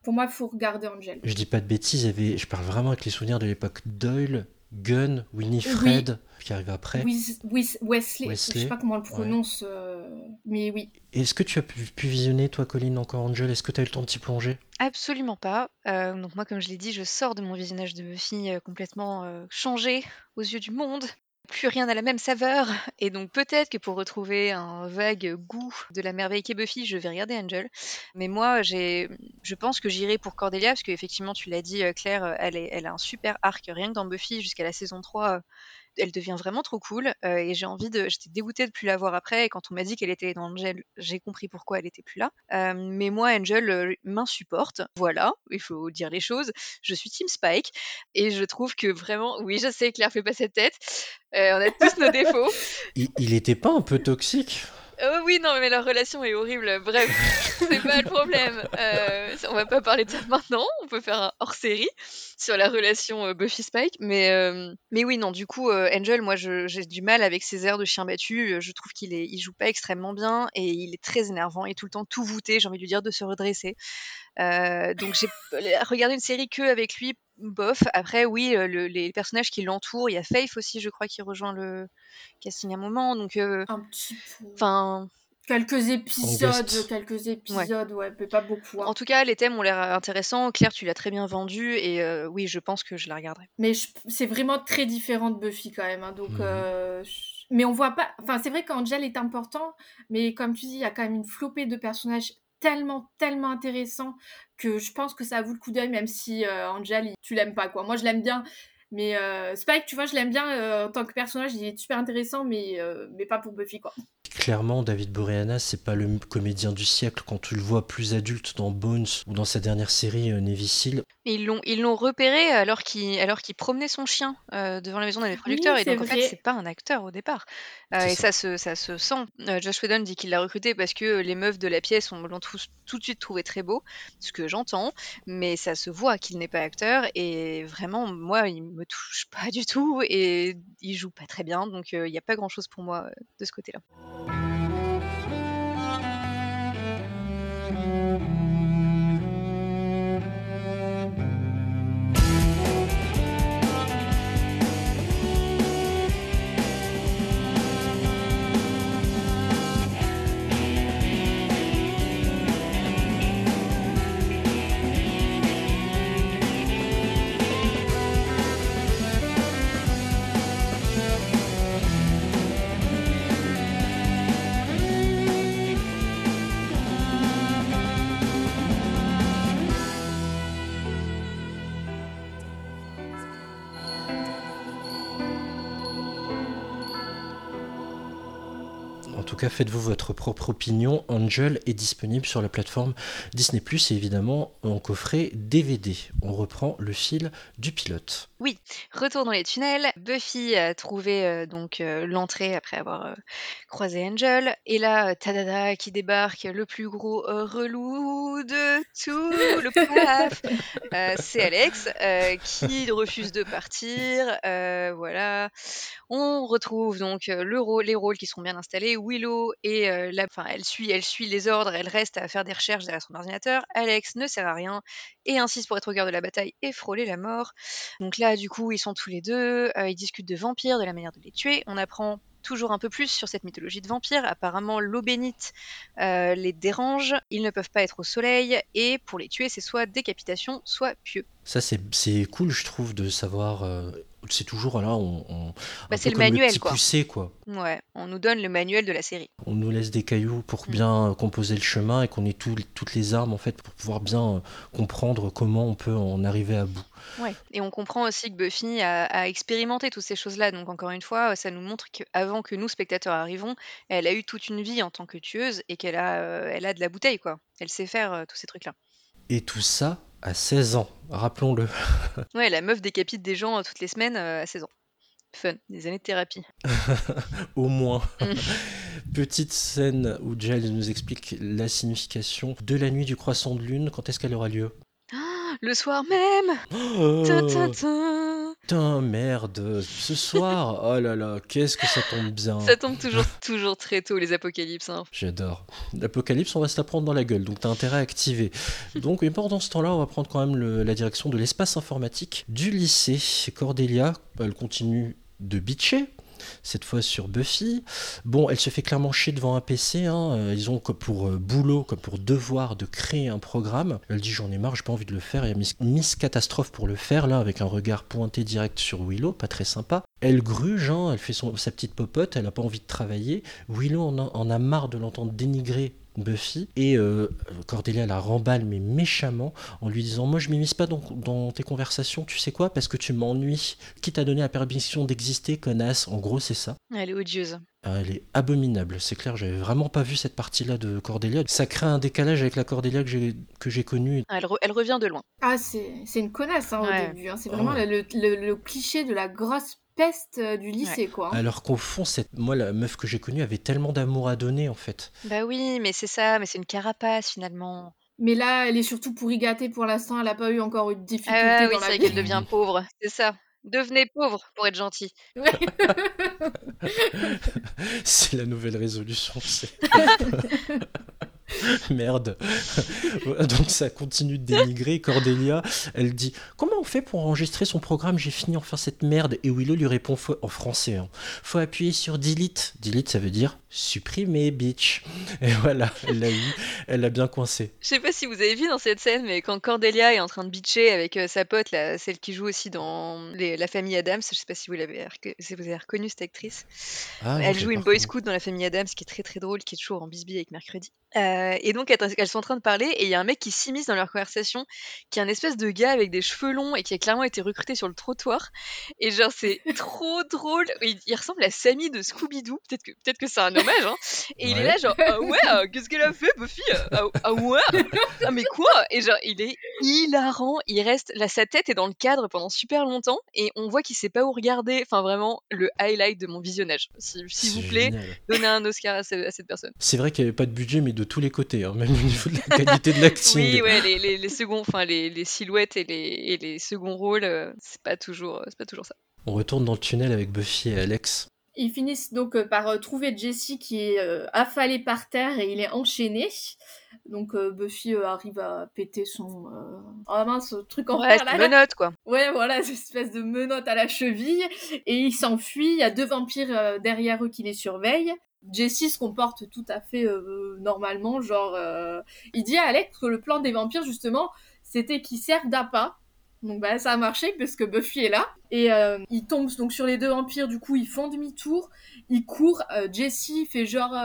pour moi, il faut regarder Angel. Je dis pas de bêtises, avait, je parle vraiment avec les souvenirs de l'époque Doyle, Gunn, Winifred, qui arrive après. Wis- Wesley, je Wesley, sais pas comment on le prononce, euh, mais oui. Est-ce que tu as pu, pu visionner, toi, Colline, encore Angel? Est-ce que tu as eu le temps de t'y plonger? Absolument pas. Euh, donc moi, comme je l'ai dit, je sors de mon visionnage de Buffy euh, complètement euh, changé aux yeux du monde. Plus rien n'a la même saveur. Et donc peut-être que pour retrouver un vague goût de la merveille qu'est Buffy, je vais regarder Angel. Mais moi, j'ai, je pense que j'irai pour Cordelia, parce qu'effectivement, tu l'as dit, euh, Claire, euh, elle, elle a un super arc, rien que dans Buffy, jusqu'à la saison 3. Elle devient vraiment trop cool euh, et j'ai envie de j'étais dégoûtée de plus la voir après et quand on m'a dit qu'elle était dans Angel j'ai compris pourquoi elle était plus là. Euh, mais moi Angel euh, m'insupporte voilà il faut dire les choses. Je suis Team Spike et je trouve que vraiment oui je sais Claire fait pas cette tête Euh, on a tous nos [laughs] défauts. Il, il était pas un peu toxique? Oh oui, non, mais leur relation est horrible. Bref, [laughs] c'est pas le problème. Euh, on va pas parler de ça maintenant. On peut faire un hors-série sur la relation euh, Buffy-Spike. Mais, euh, mais oui, non, du coup, Angel, moi, j'ai du mal avec ses airs de chien battu. Je trouve qu'il il joue pas extrêmement bien et il est très énervant et tout le temps tout voûté. J'ai envie de lui dire de se redresser. Donc j'ai regardé une série que avec lui, bof. Après, oui, euh, le- les personnages qui l'entourent, il y a Faith aussi, je crois, qui rejoint le casting à un moment. Donc, euh, Un petit peu. enfin, Quelques épisodes, quelques épisodes, ouais, mais pas beaucoup. hein. En tout cas, les thèmes ont l'air intéressants. Claire, tu l'as très bien vendu et euh, oui, je pense que je la regarderai. Mais je- c'est vraiment très différent de Buffy quand même. hein, donc, Mhm. euh, je- mais on voit pas. Enfin, c'est vrai qu'Angel est important, mais comme tu dis, il y a quand même une flopée de personnages tellement, tellement intéressants que je pense que ça vaut le coup d'œil, même si euh, Angel, tu l'aimes pas, quoi. Moi, je l'aime bien. Mais euh, Spike, tu vois, je l'aime bien euh, en tant que personnage, il est super intéressant, mais, euh, mais pas pour Buffy, quoi. Clairement, David Boreanaz, c'est pas le comédien du siècle quand tu le vois plus adulte dans Bones ou dans sa dernière série Navy Seal. Ils l'ont, ils l'ont repéré alors qu'il, alors qu'il promenait son chien euh, devant la maison d'un des producteurs. et donc, en fait, c'est pas un acteur au départ. Euh, et ça. ça se, ça se sent. Euh, Josh Whedon dit qu'il l'a recruté parce que les meufs de la pièce ont, l'ont tous- tout de suite trouvé très beau, ce que j'entends. Mais ça se voit qu'il n'est pas acteur. Et vraiment, moi, il me touche pas du tout. Et il joue pas très bien. Donc, euh, il n'y a pas grand chose pour moi euh, de ce côté-là. Cas, faites-vous votre propre opinion. Angel est disponible sur la plateforme Disney ⁇ et évidemment en coffret DVD. On reprend le fil du pilote. Oui, retour dans les tunnels. Buffy a trouvé euh, donc euh, l'entrée après avoir euh, croisé Angel. Et là, Tadada qui débarque, le plus gros relou de tout le [laughs] paf. c'est Alex qui refuse de partir. voilà. On retrouve donc le rôle, les rôles qui sont bien installés. Willow et la, elle suit, les ordres. Elle reste à faire des recherches derrière son ordinateur. Alex ne sert à rien et insiste pour être au cœur de la bataille et frôler la mort. Donc là, du coup, ils sont tous les deux, ils discutent de vampires, de la manière de les tuer. On apprend toujours un peu plus sur cette mythologie de vampires. Apparemment, l'eau bénite les dérange, ils ne peuvent pas être au soleil, et pour les tuer, c'est soit décapitation, soit pieux. Ça, c'est cool, je trouve, de savoir. C'est toujours là, on. bah, c'est le manuel, le quoi. Poussé, quoi. Ouais, on nous donne le manuel de la série. On nous laisse des cailloux pour mm. bien composer le chemin et qu'on ait toutes les armes, en fait, pour pouvoir bien comprendre comment on peut en arriver à bout. Ouais. Et on comprend aussi que Buffy a, expérimenté toutes ces choses-là. Donc encore une fois, ça nous montre qu'avant que nous, spectateurs, arrivons, elle a eu toute une vie en tant que tueuse et qu'elle a, euh, elle a de la bouteille, quoi. Elle sait faire euh, tous ces trucs-là. Et tout ça à 16 ans, rappelons-le. [laughs] ouais, la meuf décapite des gens euh, toutes les semaines à 16 ans. Fun, des années de thérapie. [laughs] Au moins. Mm. [laughs] Petite scène où Giles nous explique la signification de la nuit du croissant de lune. Quand est-ce qu'elle aura lieu? [gasps] Le soir même. [gasps] Oh. Putain, merde, ce soir, oh là là, qu'est-ce que ça tombe bien. Ça tombe toujours, toujours très tôt, les apocalypses. Hein. J'adore. L'apocalypse, on va se la prendre dans la gueule, donc t'as intérêt à activer. Donc, et pendant ce temps-là, on va prendre quand même la direction de l'espace informatique du lycée. Cordelia, elle continue de bitcher, cette fois sur Buffy. Bon, elle se fait clairement chier devant un PC. Hein. Euh, ils ont comme pour euh, boulot, comme pour devoir de créer un programme. Elle dit j'en ai marre, j'ai pas envie de le faire. Il y a Miss, Catastrophe pour le faire, là, avec un regard pointé direct sur Willow, pas très sympa. Elle gruge, hein, elle fait son, sa petite popote, elle a pas envie de travailler. Willow en a marre de l'entendre dénigrer Buffy et euh, Cordelia la remballe mais méchamment en lui disant moi je m'immisce pas dans, tes conversations tu sais quoi parce que tu m'ennuies. Qui t'a donné la permission d'exister connasse? En gros c'est ça. Elle est odieuse. Ah, elle est abominable c'est clair j'avais vraiment pas vu cette partie là de Cordelia. Ça crée un décalage avec la Cordelia que j'ai que j'ai connue. Elle, elle, revient de loin. Ah c'est une connasse hein, au début hein. c'est vraiment oh. le, le cliché de la grosse peste euh, du lycée, quoi. Hein. Alors qu'au fond, cette... moi, la meuf que j'ai connue avait tellement d'amour à donner, en fait. Bah oui, mais c'est ça, mais c'est une carapace, finalement. Mais là, elle est surtout pour y gâter pour l'instant, elle n'a pas eu encore une difficulté ah, oui, c'est qu'elle devient pauvre, c'est ça. Devenez pauvre pour être gentil. [laughs] c'est la nouvelle résolution. [laughs] [laughs] Merde. [laughs] Donc ça continue de dénigrer. Cordelia, elle dit Comment on fait pour enregistrer son programme? J'ai fini enfin cette merde. Et Willow lui répond en français hein. Faut appuyer sur delete. Delete, ça veut dire supprimer, bitch. Et voilà, elle l'a eu. Elle l'a bien coincé. Je sais pas si vous avez vu dans cette scène, mais quand Cordelia est en train de bitcher avec euh, sa pote, celle qui joue aussi dans la famille Adams, je sais pas si vous, l'avez si vous avez reconnu cette actrice. Ah, elle joue une boy scout dans la famille Adams qui est très très drôle, qui est toujours en bisbille avec Mercredi. Euh, et donc elles sont en train de parler et il y a un mec qui s'immisce dans leur conversation, qui est un espèce de gars avec des cheveux longs et qui a clairement été recruté sur le trottoir. Et genre c'est [laughs] trop drôle. Il, ressemble à Sammy de Scooby-Doo. Peut-être que peut-être que c'est un hommage. Hein. Et il est là genre ah ouais euh, qu'est-ce qu'elle a fait Buffy ah, ah, ouais? Ah mais quoi? Et genre il est hilarant. Il reste là sa tête est dans le cadre pendant super longtemps et on voit qu'il sait pas où regarder. Enfin vraiment le highlight de mon visionnage. S'il vous plaît, donnez un Oscar à, cette personne. C'est vrai qu'il n'y avait pas de budget mais de tous les côtés, hein, même au niveau de la qualité de l'acting. oui, ouais, les, les, les seconds, enfin les, les, silhouettes et les, et les seconds rôles, euh, c'est pas toujours, c'est pas toujours ça. On retourne dans le tunnel avec Buffy et Alex. Ils finissent donc euh, par euh, trouver Jesse qui est affalé par terre et il est enchaîné. Donc Buffy arrive à péter son oh mince truc en ouais, menotte quoi. Ouais voilà cette espèce de menotte à la cheville et il s'enfuit. Il y a deux vampires derrière eux qui les surveillent. Jesse se comporte tout à fait euh, normalement, genre euh, il dit à Alex que le plan des vampires justement c'était qu'ils servent d'appât. Donc bah ça a marché parce que Buffy est là et euh, il tombe donc sur les deux vampires. Du coup ils font demi-tour, ils courent. Jesse fait genre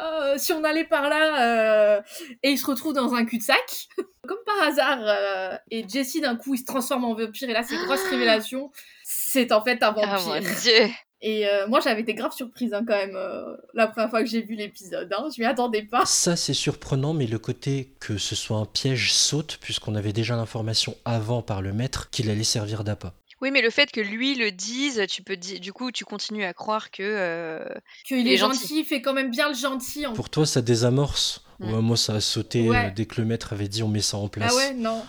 oh, si on allait par là et il se retrouve dans un cul-de-sac [laughs] comme par hasard. et Jesse d'un coup il se transforme en vampire et là c'est grosse révélation. C'est en fait un ah, vampire. Oh mon dieu Et euh, moi, j'avais été grave surprise hein, quand même euh, la première fois que j'ai vu l'épisode. Hein. Je m'y attendais pas. Ça, c'est surprenant, mais le côté que ce soit un piège saute, puisqu'on avait déjà l'information avant par le maître qu'il allait servir d'appât. Oui, mais le fait que lui le dise, tu peux du coup, tu continues à croire que. euh, Qu'il Il est est gentil, gentil. il fait quand même bien le gentil. en- Pour toi, ça désamorce Mm. Ouais, moi, ça a sauté Ouais. euh, dès que le maître avait dit on met ça en place. Ah ouais, non.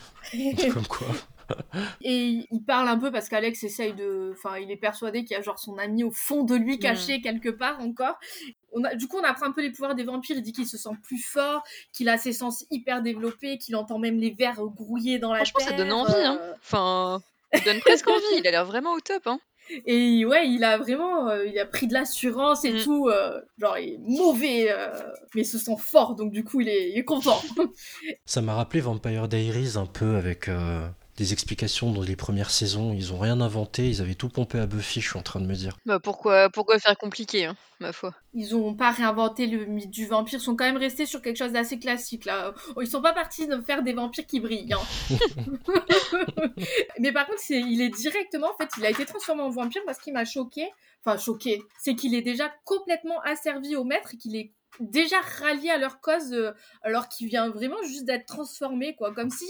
Comme quoi. [laughs] [laughs] Et il parle un peu parce qu'Alex essaye de. Enfin, il est persuadé qu'il y a genre son ami au fond de lui caché quelque part encore. On a... Du coup, on apprend un peu les pouvoirs des vampires. Il dit qu'il se sent plus fort, qu'il a ses sens hyper développés, qu'il entend même les vers grouiller dans la Franchement, ça terre. donne envie, hein. euh, Enfin, ça donne presque envie. Il a l'air vraiment au top, hein. Et ouais, il a vraiment, euh, il a pris de l'assurance et Mm. tout. euh, genre, il est mauvais, euh, mais il se sent fort, donc du coup, il est, il est content. [laughs] Ça m'a rappelé Vampire Diaries un peu avec euh, des explications dans les premières saisons. Ils ont rien inventé, ils avaient tout pompé à Buffy, je suis en train de me dire. Bah pourquoi, pourquoi faire compliqué, hein, ma foi? Ils ont pas réinventé le mythe du vampire, ils sont quand même restés sur quelque chose d'assez classique là. Oh, Ils sont pas partis de faire des vampires qui brillent. hein. [laughs] mais par contre, c'est, il est directement, en fait, il a été transformé en vampire parce qu'il m'a choqué. Enfin, choqué. C'est qu'il est déjà complètement asservi au maître et qu'il est déjà rallié à leur cause euh, alors qu'il vient vraiment juste d'être transformé quoi comme si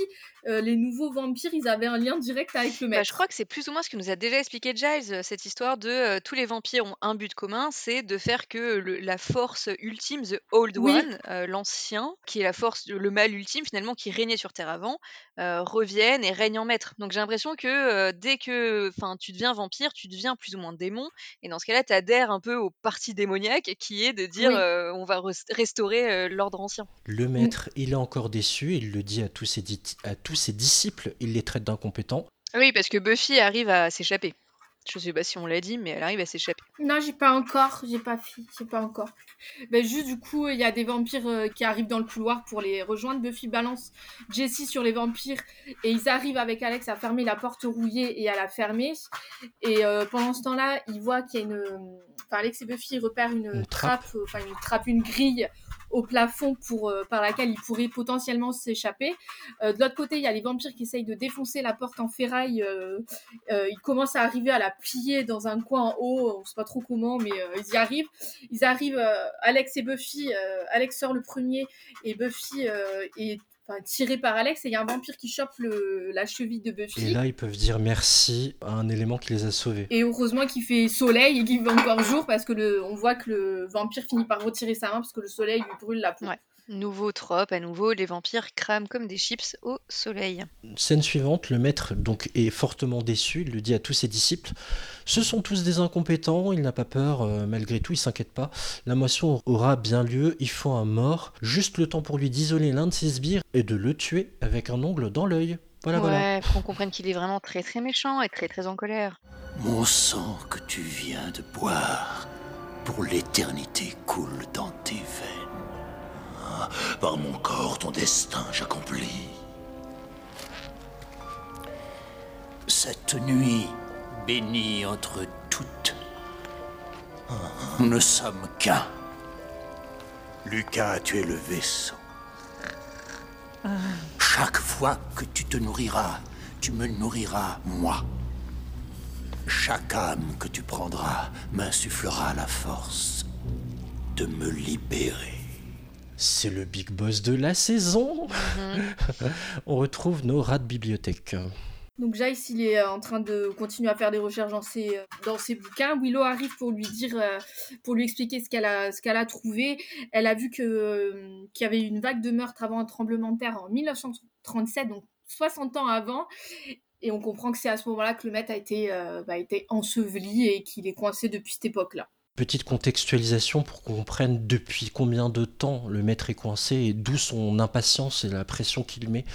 euh, les nouveaux vampires ils avaient un lien direct avec le Bah, maître je crois que c'est plus ou moins ce que nous a déjà expliqué Giles, euh, cette histoire de tous les vampires ont un but commun, c'est de faire que le- la force ultime, the old Oui. one, l'ancien, qui est la force, le mal ultime finalement, qui régnait sur Terre avant, revienne et règne en maître. Donc j'ai l'impression que dès que enfin, tu deviens vampire, tu deviens plus ou moins démon, et dans ce cas-là, tu adhères un peu au parti démoniaque qui est de dire Oui. on va res- restaurer euh, l'ordre ancien. Le maître, il est encore déçu, il le dit à tous ses, di- à tous ses disciples, il les traite d'incompétents. Oui, parce que Buffy arrive à s'échapper. Je sais pas si on l'a dit, mais elle arrive à s'échapper. Non, j'ai pas encore, j'ai pas fait, j'ai pas encore. Ben juste du coup, il y a des vampires euh, qui arrivent dans le couloir pour les rejoindre. Buffy balance Jessie sur les vampires et ils arrivent avec Alex à fermer la porte rouillée et à la fermer. Et euh, pendant ce temps-là, ils voient qu'il y a une, enfin Alex et Buffy repèrent une, Une trappe. euh, enfin une trappe, une grille au plafond pour euh, par laquelle ils pourraient potentiellement s'échapper. Euh, de l'autre côté, il y a les vampires qui essayent de défoncer la porte en ferraille. euh, ils commencent à arriver à la plier dans un coin en haut, on sait pas trop comment, mais ils y arrivent. Ils arrivent, Alex et Buffy, Alex sort le premier et Buffy est enfin, tirée par Alex et il y a un vampire qui chope le- la cheville de Buffy. Et là, ils peuvent dire merci à un élément qui les a sauvés. Et heureusement qu'il fait soleil et qu'il fait encore jour parce que le, on voit que le vampire finit par retirer sa main parce que le soleil lui brûle la peau. Ouais. Nouveau trope, à nouveau, les vampires crament comme des chips au soleil. Scène suivante, le maître donc est fortement déçu, il le dit à tous ses disciples. Ce sont tous des incompétents, il n'a pas peur, euh, malgré tout, il s'inquiète pas. La moisson aura bien lieu, il faut un mort, juste le temps pour lui d'isoler l'un de ses sbires et de le tuer avec un ongle dans l'œil. Voilà, ouais, voilà. pour qu'on comprenne qu'il est vraiment très très méchant et très très en colère. Mon sang que tu viens de boire, pour l'éternité coule dans tes veines. Par mon corps, ton destin j'accomplis. Cette nuit, bénie entre toutes, nous ne sommes qu'un. Lucas, tu es le vaisseau. Chaque fois que tu te nourriras, tu me nourriras, moi. Chaque âme que tu prendras m'insufflera la force de me libérer. C'est le big boss de la saison. [laughs] On retrouve nos rats de bibliothèque. Donc Jace, il est euh, en train de continuer à faire des recherches dans ses, euh, dans ses bouquins. Willow arrive pour lui dire, euh, pour lui expliquer ce qu'elle a, ce qu'elle a trouvé. Elle a vu que, qu'il y avait une vague de meurtre avant un tremblement de terre en 1937, donc 60 ans avant. Et on comprend que c'est à ce moment-là que le maître a été, euh, bah, a été enseveli et qu'il est coincé depuis cette époque-là. Petite contextualisation pour qu'on comprenne depuis combien de temps le maître est coincé et d'où son impatience et la pression qu'il met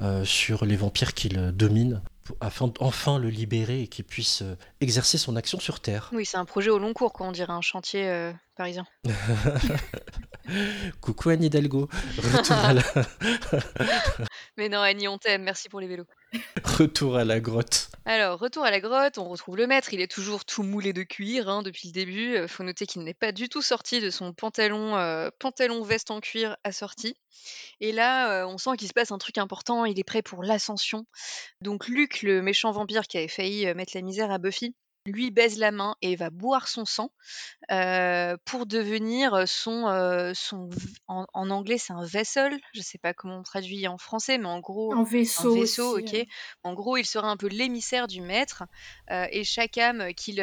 euh, sur les vampires qu'il domine pour- afin d'enfin le libérer et qu'il puisse euh, exercer son action sur Terre. Oui, c'est un projet au long cours, quoi, on dirait un chantier euh, parisien. [laughs] Coucou Anne Hidalgo, retour à la, [laughs] Mais non, Annie, on t'aime, merci pour les vélos. [laughs] retour à la grotte. Alors, retour à la grotte, on retrouve le maître, il est toujours tout moulé de cuir hein, depuis le début. Euh, faut noter qu'il n'est pas du tout sorti de son pantalon, euh, pantalon veste en cuir assorti. Et là, euh, on sent qu'il se passe un truc important, il est prêt pour l'ascension. Donc Luc, le méchant vampire qui avait failli mettre la misère à Buffy, lui baise la main et va boire son sang euh, pour devenir son, euh, son en, en anglais c'est un vessel, je sais pas comment on traduit en français, mais en gros Un vaisseau. un vaisseau, aussi, ok. En gros, il sera un peu l'émissaire du maître euh, et chaque âme qu'il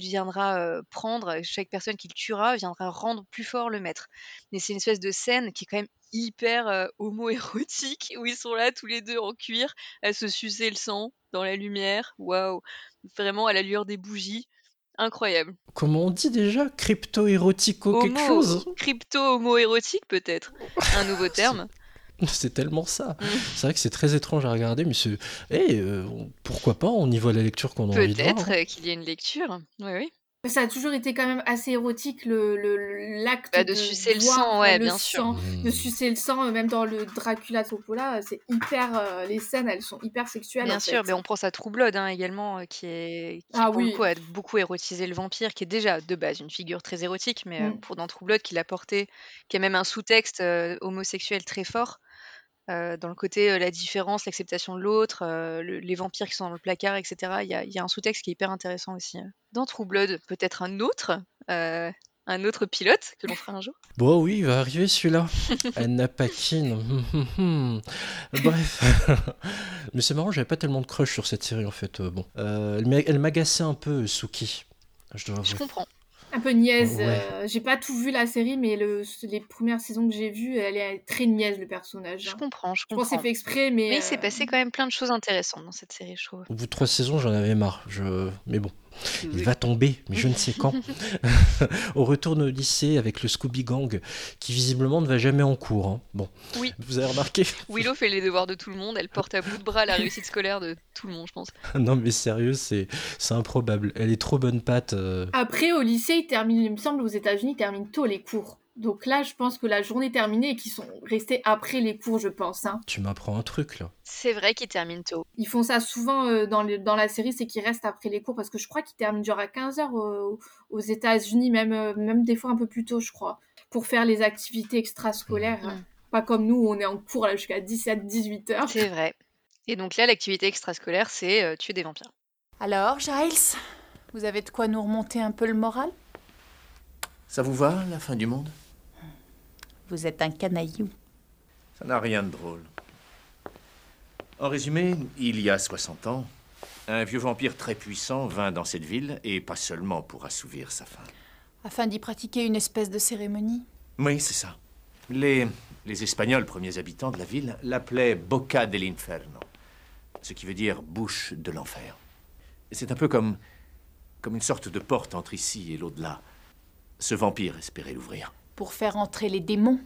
viendra prendre, chaque personne qu'il tuera viendra rendre plus fort le maître. Mais c'est une espèce de scène qui est quand même hyper homo-érotique où ils sont là tous les deux en cuir à se sucer le sang dans la lumière. Waouh! Vraiment à la lueur des bougies. Incroyable. Comment on dit déjà Crypto-érotico quelque Homo, chose crypto-homo-érotique peut-être, un nouveau [laughs] terme. C'est tellement ça. Mm. C'est vrai que c'est très étrange à regarder, mais c'est. Eh, euh, pourquoi pas On y voit la lecture qu'on a envie de. Peut-être hein. qu'il y ait une lecture. Oui, oui. Ça a toujours été quand même assez érotique le le- l'acte Bah, de sucer le sang, ouais, le bien sûr. sang, Mmh. de sucer le sang, euh, même dans le Dracula de Coppola, c'est hyper, euh, les scènes, elles sont hyper sexuelles. Bien en sûr, fait. mais on pense à True Blood hein, également, euh, qui est qui Ah pour le oui. coup a beaucoup érotisé le vampire, qui est déjà de base une figure très érotique, mais euh, Mm. pour dans True Blood, qui l'a porté, qui a même un sous-texte euh, homosexuel très fort, euh, dans le côté euh, la différence, l'acceptation de l'autre, euh, le- les vampires qui sont dans le placard, etc. Il y a, il y a un sous-texte qui est hyper intéressant aussi. Dans True Blood, peut-être un autre, un autre pilote que l'on fera un jour. Bon, oui, il va arriver celui-là. [laughs] Anna Paquin. [laughs] Bref. [laughs] Mais c'est marrant, j'avais pas tellement de crush sur cette série en fait. Bon, elle m'a- elle m'agaçait un peu, Suki. Je dois Je comprends. Un peu niaise. Ouais. euh, j'ai pas tout vu la série, mais le, les premières saisons que j'ai vues, elle est très niaise le personnage. Je hein. comprends, je Je pense que c'est comprends. fait exprès, mais. Mais il s'est euh, passé quand même plein de choses intéressantes dans cette série, je trouve. Au bout de trois saisons, j'en avais marre. Je... Mais bon, il va tomber, mais je ne sais quand. On [laughs] retourne [laughs] au lycée avec le Scooby Gang, qui visiblement ne va jamais en cours. hein. Bon, Oui. vous avez remarqué [laughs] Willow fait les devoirs de tout le monde, elle porte à bout de bras la réussite scolaire de tout le monde, je pense. Non, mais sérieux, c'est c'est improbable. Elle est trop bonne patte. euh. Après, au lycée, ils terminent, il me semble, aux États-Unis, ils terminent tôt les cours. Donc là, je pense que la journée est terminée et qu'ils sont restés après les cours, je pense. hein. Tu m'apprends un truc là. C'est vrai qu'il termine tôt. Ils font ça souvent euh, dans, le- dans la série, c'est qu'ils restent après les cours parce que je crois qu'ils terminent genre à 15h aux États-Unis, même, euh, même des fois un peu plus tôt, je crois, pour faire les activités extrascolaires. Mm. Pas comme nous, où on est en cours là jusqu'à 17-18 heures. C'est vrai. Et donc là, l'activité extrascolaire, c'est euh, tuer des vampires. Alors, Giles, vous avez de quoi nous remonter un peu le moral? Ça vous va, la fin du monde? Vous êtes un canaillou. Ça n'a rien de drôle. En résumé, il y a 60 ans, un vieux vampire très puissant vint dans cette ville, et pas seulement pour assouvir sa faim. Afin d'y pratiquer une espèce de cérémonie. Oui, c'est ça. Les, les Espagnols, premiers habitants de la ville, l'appelaient Boca del Inferno, ce qui veut dire bouche de l'enfer. C'est un peu comme, comme une sorte de porte entre ici et l'au-delà. Ce vampire espérait l'ouvrir. Pour faire entrer les démons.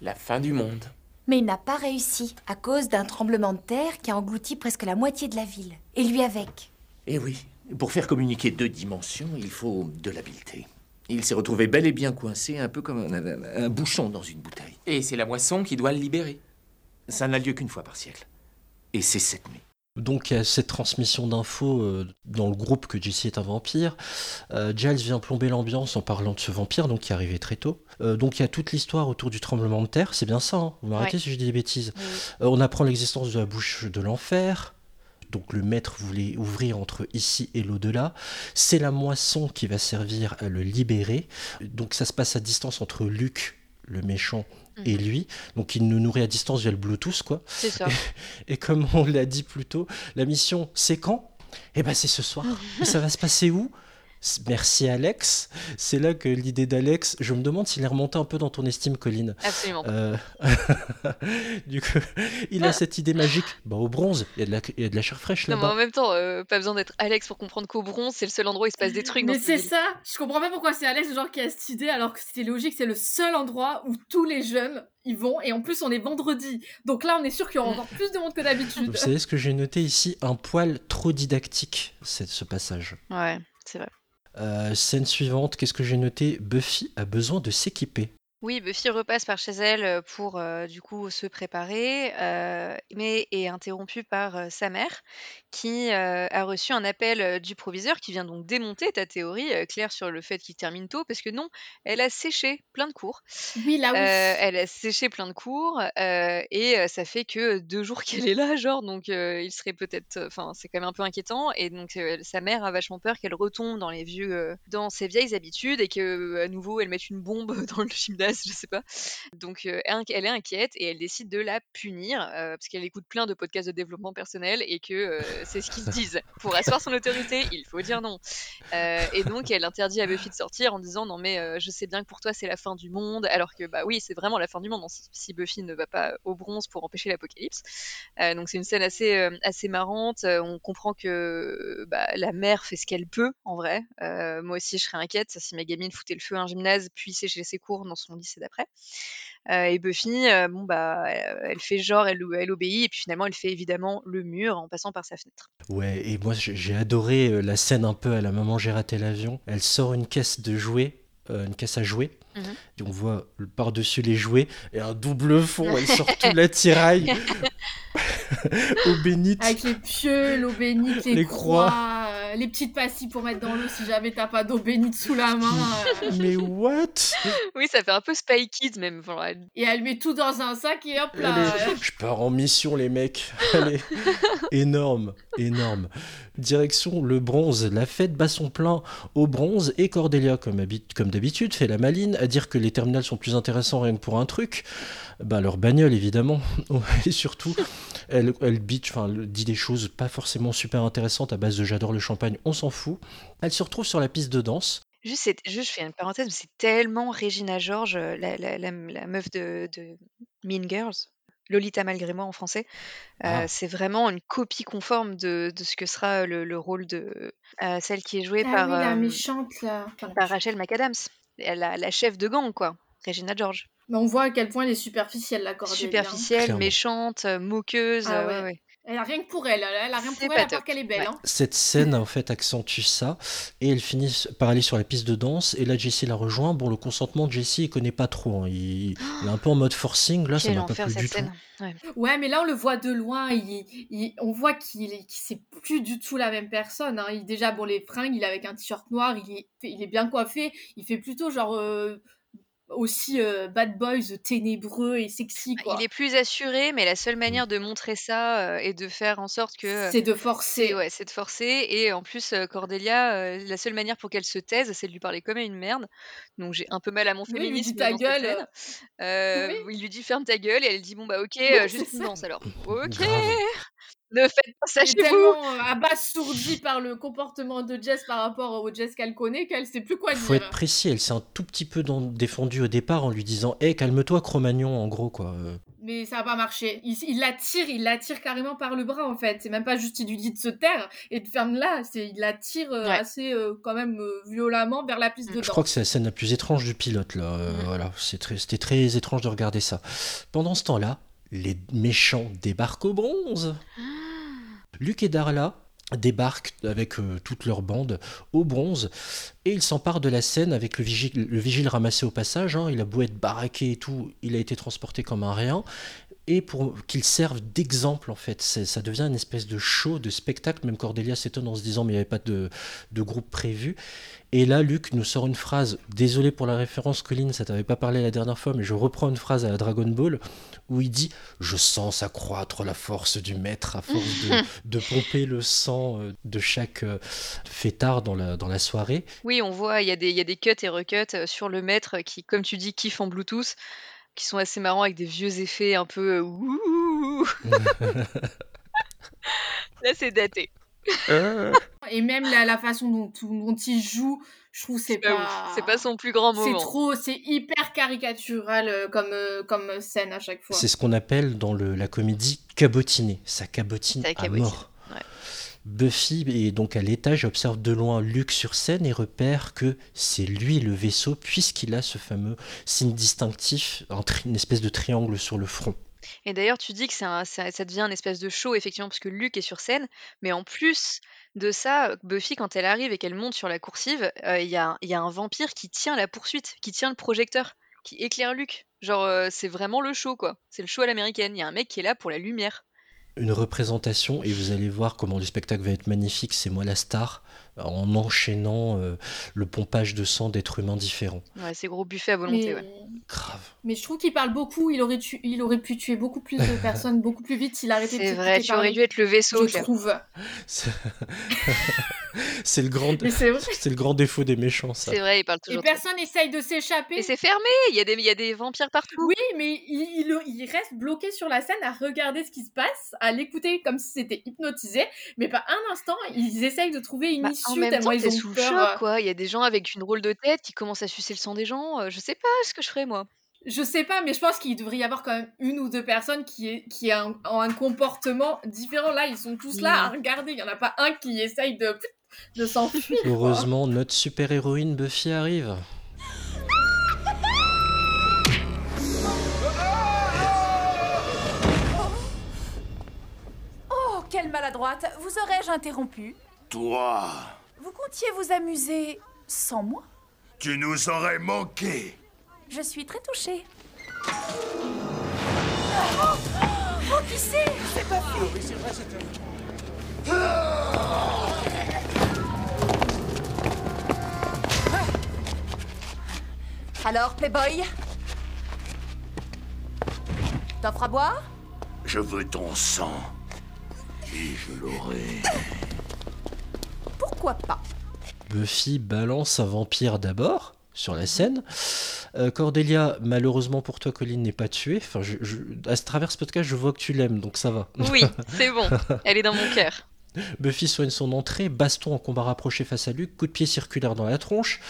La fin du monde. Mais il n'a pas réussi à cause d'un tremblement de terre qui a englouti presque la moitié de la ville. Et lui avec. Eh oui, pour faire communiquer deux dimensions, il faut de l'habileté. Il s'est retrouvé bel et bien coincé, un peu comme un, un- un bouchon dans une bouteille. Et c'est la moisson qui doit le libérer. Ça n'a lieu qu'une fois par siècle. Et c'est cette nuit. Donc il y a cette transmission d'infos euh, dans le groupe que Jesse est un vampire. Euh, Giles vient plomber l'ambiance en parlant de ce vampire, donc qui est arrivé très tôt. Euh, donc il y a toute l'histoire autour du tremblement de terre, c'est bien ça, hein vous m'arrêtez Ouais. si je dis des bêtises. Euh, on apprend l'existence de la bouche de l'enfer. Donc le maître voulait ouvrir entre ici et l'au-delà. C'est la moisson qui va servir à le libérer. Donc ça se passe à distance entre Luc, le méchant, et Mhm. lui. Donc il nous nourrit à distance via le Bluetooth, quoi. C'est ça. Et [laughs] comme on l'a dit plus tôt, la mission, c'est quand? Eh ben, c'est ce soir. Mais ça va se passer où? Merci Alex. C'est là que l'idée d'Alex, je me demande s'il est remonté un peu dans ton estime, Colline. Absolument. Euh, [laughs] du coup, il a cette idée magique. Bah, au bronze, il y a de la, il y a de la chair fraîche Non, mais là-bas. en même temps, euh, pas besoin d'être Alex pour comprendre qu'au bronze, c'est le seul endroit où il se passe des trucs. Mais c'est ça, je comprends pas pourquoi c'est Alex genre qui a cette idée alors que c'était logique, c'est le seul endroit où tous les jeunes y vont et en plus on est vendredi. Donc là on est sûr qu'il y aura encore plus de monde que d'habitude. Vous savez ce que j'ai noté ici? Un poil trop didactique, c'est ce passage. Ouais, c'est vrai. Euh, scène suivante, qu'est-ce que j'ai noté? Buffy a besoin de s'équiper. Oui, Buffy repasse par chez elle, heu, pour, heu, du coup, se préparer, heu, mais est interrompue par, heu, sa mère qui, heu, a reçu un appel, heu, du proviseur qui vient donc démonter ta théorie, heu, Claire, sur le fait qu'il termine tôt parce que non, elle a séché plein de cours. Oui, là, Heu, oui. elle a séché plein de cours, heu et heu, ça fait que 2 jours [laughs] qu'elle est là, genre donc heu, il serait peut-être enfin, c'est quand même un peu inquiétant et donc heu, sa mère a vachement peur qu'elle retombe dans les vieux, heu, dans ses vieilles habitudes et qu'à nouveau elle mette une bombe [laughs] dans le gymnase, je sais pas. Donc inq elle est inquiète et elle décide de la punir, heu, parce qu'elle écoute plein de podcasts de développement personnel et que, heu, c'est ce qu'ils se [laughs] disent: «Pour asseoir son autorité, il faut dire non». Et donc elle interdit à Buffy de sortir en disant: «Non mais je sais bien que pour toi c'est la fin du monde», alors que, bah, oui, c'est vraiment la fin du monde, si si Buffy ne va pas au bronze pour empêcher l'apocalypse. Donc c'est une scène assez, assez marrante, on comprend que, bah, la mère fait ce qu'elle peut en vrai. Moi aussi je serais inquiète si ma gamine foutait le feu à un gymnase puis séchait ses cours dans son lycée d'après. Heu et Buffy, heu, bon, bah, elle fait genre, elle elle obéit et puis finalement elle fait évidemment le mur en passant par sa fenêtre. Ouais, et moi j'ai adoré euh, la scène un peu à la maman j'ai raté l'avion. Elle sort une caisse de jouets, euh, une caisse à jouets. Mmh Et on voit par-dessus les jouets et un double fond, elle sort [laughs] tout l'attirail [laughs] [laughs] au bénite. Avec les pieux, l'eau bénite, les, Les croix, croix. Euh, les petites pastilles pour mettre dans l'eau si jamais t'as pas d'eau bénite sous la main. euh. Mais what? Oui, ça fait un peu Spy Kids même, et elle met tout dans un sac et hop là. Allez, je pars en mission les mecs. [laughs] Allez, énorme, énorme. Direction le bronze. La fête bat son plein au bronze et Cordelia, comme, habi- comme d'habitude, fait la maline à dire que les terminales sont plus intéressants rien que pour un truc. Bah leur bagnole évidemment. [laughs] et surtout, elle, elle bitch, enfin, dit des choses pas forcément super intéressantes à base de j'adore le champagne, on s'en fout. Elle se retrouve sur la piste de danse. Juste, je fais une parenthèse, mais c'est tellement Regina George, heu, la la la la meuf de de Mean Girls, Lolita malgré moi en français. Heu, Ah. c'est vraiment une copie conforme de de ce que sera le le rôle de, heu, celle qui est jouée Ah par, oui, la hem, méchante là. Enfin, la par méchante. Rachel McAdams, la chef de gang quoi, Regina George. Mais on voit à quel point elle est superficielle la Cordelia. hein. Superficielle, Clairement. méchante, moqueuse, Ah heu, ouais, ouais. ouais. Elle a rien que pour elle. Elle a rien pour elle à part qu'elle est belle. ouais. Hein. Cette scène en fait accentue ça et elle finit par aller sur la piste de danse et là Jessie la rejoint. Bon le consentement de Jessie il connaît pas trop, hein. il, il est un peu en mode forcing là ça m'a pas enfer plu cette du tout. Ouais. Ouais, mais là on le voit de loin. Il, il- on voit qu'il est, qu'il- c'est plus du tout la même personne. Hein. Il, déjà, bon, les fringues, il est avec un t-shirt noir. Il est, il est bien coiffé. Il fait plutôt genre euh, aussi euh, bad boys ténébreux et sexy Bah, quoi. il est plus assuré, mais la seule manière de montrer ça, heu, est de faire en sorte que, heu, C'est de forcer. ouais, c'est de forcer et en plus, Cordelia, la seule manière pour qu'elle se taise, c'est de lui parler comme à une merde. Donc j'ai un peu mal à mon Oui, il lui dit féminisme ta gueule. euh, Oui, il lui dit: «Ferme ta gueule» et elle dit: «Bon bah OK, oui, juste danse alors». OK, Grave. Ne faites pas ça Elle est chez vous! tellement euh, abasourdie par le comportement de Jess par rapport au Jess qu'elle connaît qu'elle sait plus quoi Faut dire. être précis, elle s'est un tout petit peu défendue au départ en lui disant Hé, calme-toi, Cro-Magnon, en gros, quoi. Mais ça n'a pas marché. Il, il la tire, il la tire carrément par le bras en fait. C'est même pas juste il lui dit de se taire et de fermer là. C'est il la tire euh, Ouais. assez euh, quand même euh, violemment vers la piste Mmh. de Je crois que c'est la scène la plus étrange du pilote, là. Euh, Mhm. Voilà, très- c'était très étrange de regarder ça. Pendant ce temps-là, les méchants débarquent au bronze. Luc et Darla débarquent avec euh, toute leur bande au bronze et ils s'emparent de la scène avec le vigile, le vigile ramassé au passage. hein. Il a beau être baraqué et tout, il a été transporté comme un rien. Et pour qu'il serve d'exemple, en fait, ça devient une espèce de show, de spectacle. Même Cordelia s'étonne en se disant, mais il n'y avait pas de, de groupe prévu. Et là, Luc nous sort une phrase. Désolé pour la référence, Colin, ça t'avait pas parlé la dernière fois, mais je reprends une phrase à la Dragon Ball où il dit Je sens s'accroître la force du maître à force de, [laughs] de pomper le sang euh, de chaque euh, fêtard dans la, dans la soirée. Oui, on voit, il y a des il y a des cuts et recuts, heu, sur le maître qui, comme tu dis, kiffe en Bluetooth, qui sont assez marrants avec des vieux effets un peu, heu, ouh. [laughs] Là, c'est daté. [laughs] Et même la, la façon dont, dont il joue, je trouve c'est C'est pas pas. ouf. C'est pas son plus grand C'est moment. trop, c'est hyper caricatural euh, comme, euh, comme scène à chaque fois. C'est ce qu'on appelle dans le- la comédie cabotiner. Ça cabotine Ça à cabotine, mort. Buffy est donc à l'étage, observe de loin Luke sur scène et repère que c'est lui le vaisseau puisqu'il a ce fameux signe distinctif, une espèce de triangle sur le front. Et d'ailleurs, tu dis que ça devient un espèce de show effectivement parce que Luke est sur scène, mais en plus de ça, Buffy quand elle arrive et qu'elle monte sur la coursive, heu, il y a il y a un vampire qui tient la poursuite, qui tient le projecteur, qui éclaire Luke. Genre, euh, c'est vraiment le show, quoi. C'est le show à l'américaine. Il y a un mec qui est là pour la lumière. Une représentation, et vous allez voir comment le spectacle va être magnifique, c'est moi la star, en enchaînant euh, le pompage de sang d'êtres humains différents. Ouais, c'est gros buffet à volonté, Mais, ouais. Grave. mais je trouve qu'il parle beaucoup. Il aurait, tu- il aurait pu tuer beaucoup plus de [laughs] personnes, beaucoup plus vite s'il arrêtait de C'est vrai, tu aurais dû être le vaisseau, Je trouve. [laughs] C'est le, grand... C'est le grand défaut des méchants, ça. C'est vrai, il parle Et toujours. trop. personne essaye de s'échapper. Et c'est fermé, il y, a des, il y a des vampires partout. Oui, mais il, il- il reste bloqué sur la scène à regarder ce qui se passe, à l'écouter comme si c'était hypnotisé, mais pas un instant, ils essayent de trouver une Bah, issue en même tellement temps, ils t'es ont sous le peur. choc, euh. quoi. Il y a des gens avec une drôle de tête qui commencent à sucer le sang des gens. euh, je sais pas ce que je ferais, moi. Je sais pas, mais je pense qu'il devrait y avoir quand même une ou deux personnes qui, est, qui a un- ont un comportement différent. Là, ils sont tous là à regarder. Il y en a pas un qui essaye de, de s'enfuir. quoi. Heureusement, notre super-héroïne Buffy arrive. Oh, quelle maladroite Vous aurais-je interrompu? Toi, Vous comptiez vous amuser sans moi tu nous aurais manqué. Je suis très touchée. Oh, oh, qui c'est? C'est pas fait Alors, Playboy T'offres à boire? Je veux ton sang. Et je l'aurai. Pourquoi pas Buffy balance un vampire d'abord sur la scène. Euh, Cordelia, malheureusement pour toi, Colline n'est pas tuée. Enfin, je, je- à travers ce podcast, je vois que tu l'aimes, donc ça va. Oui, c'est bon. Elle est dans mon cœur. [laughs] Buffy soigne son entrée, baston en combat rapproché face à Luke, coup de pied circulaire dans la tronche.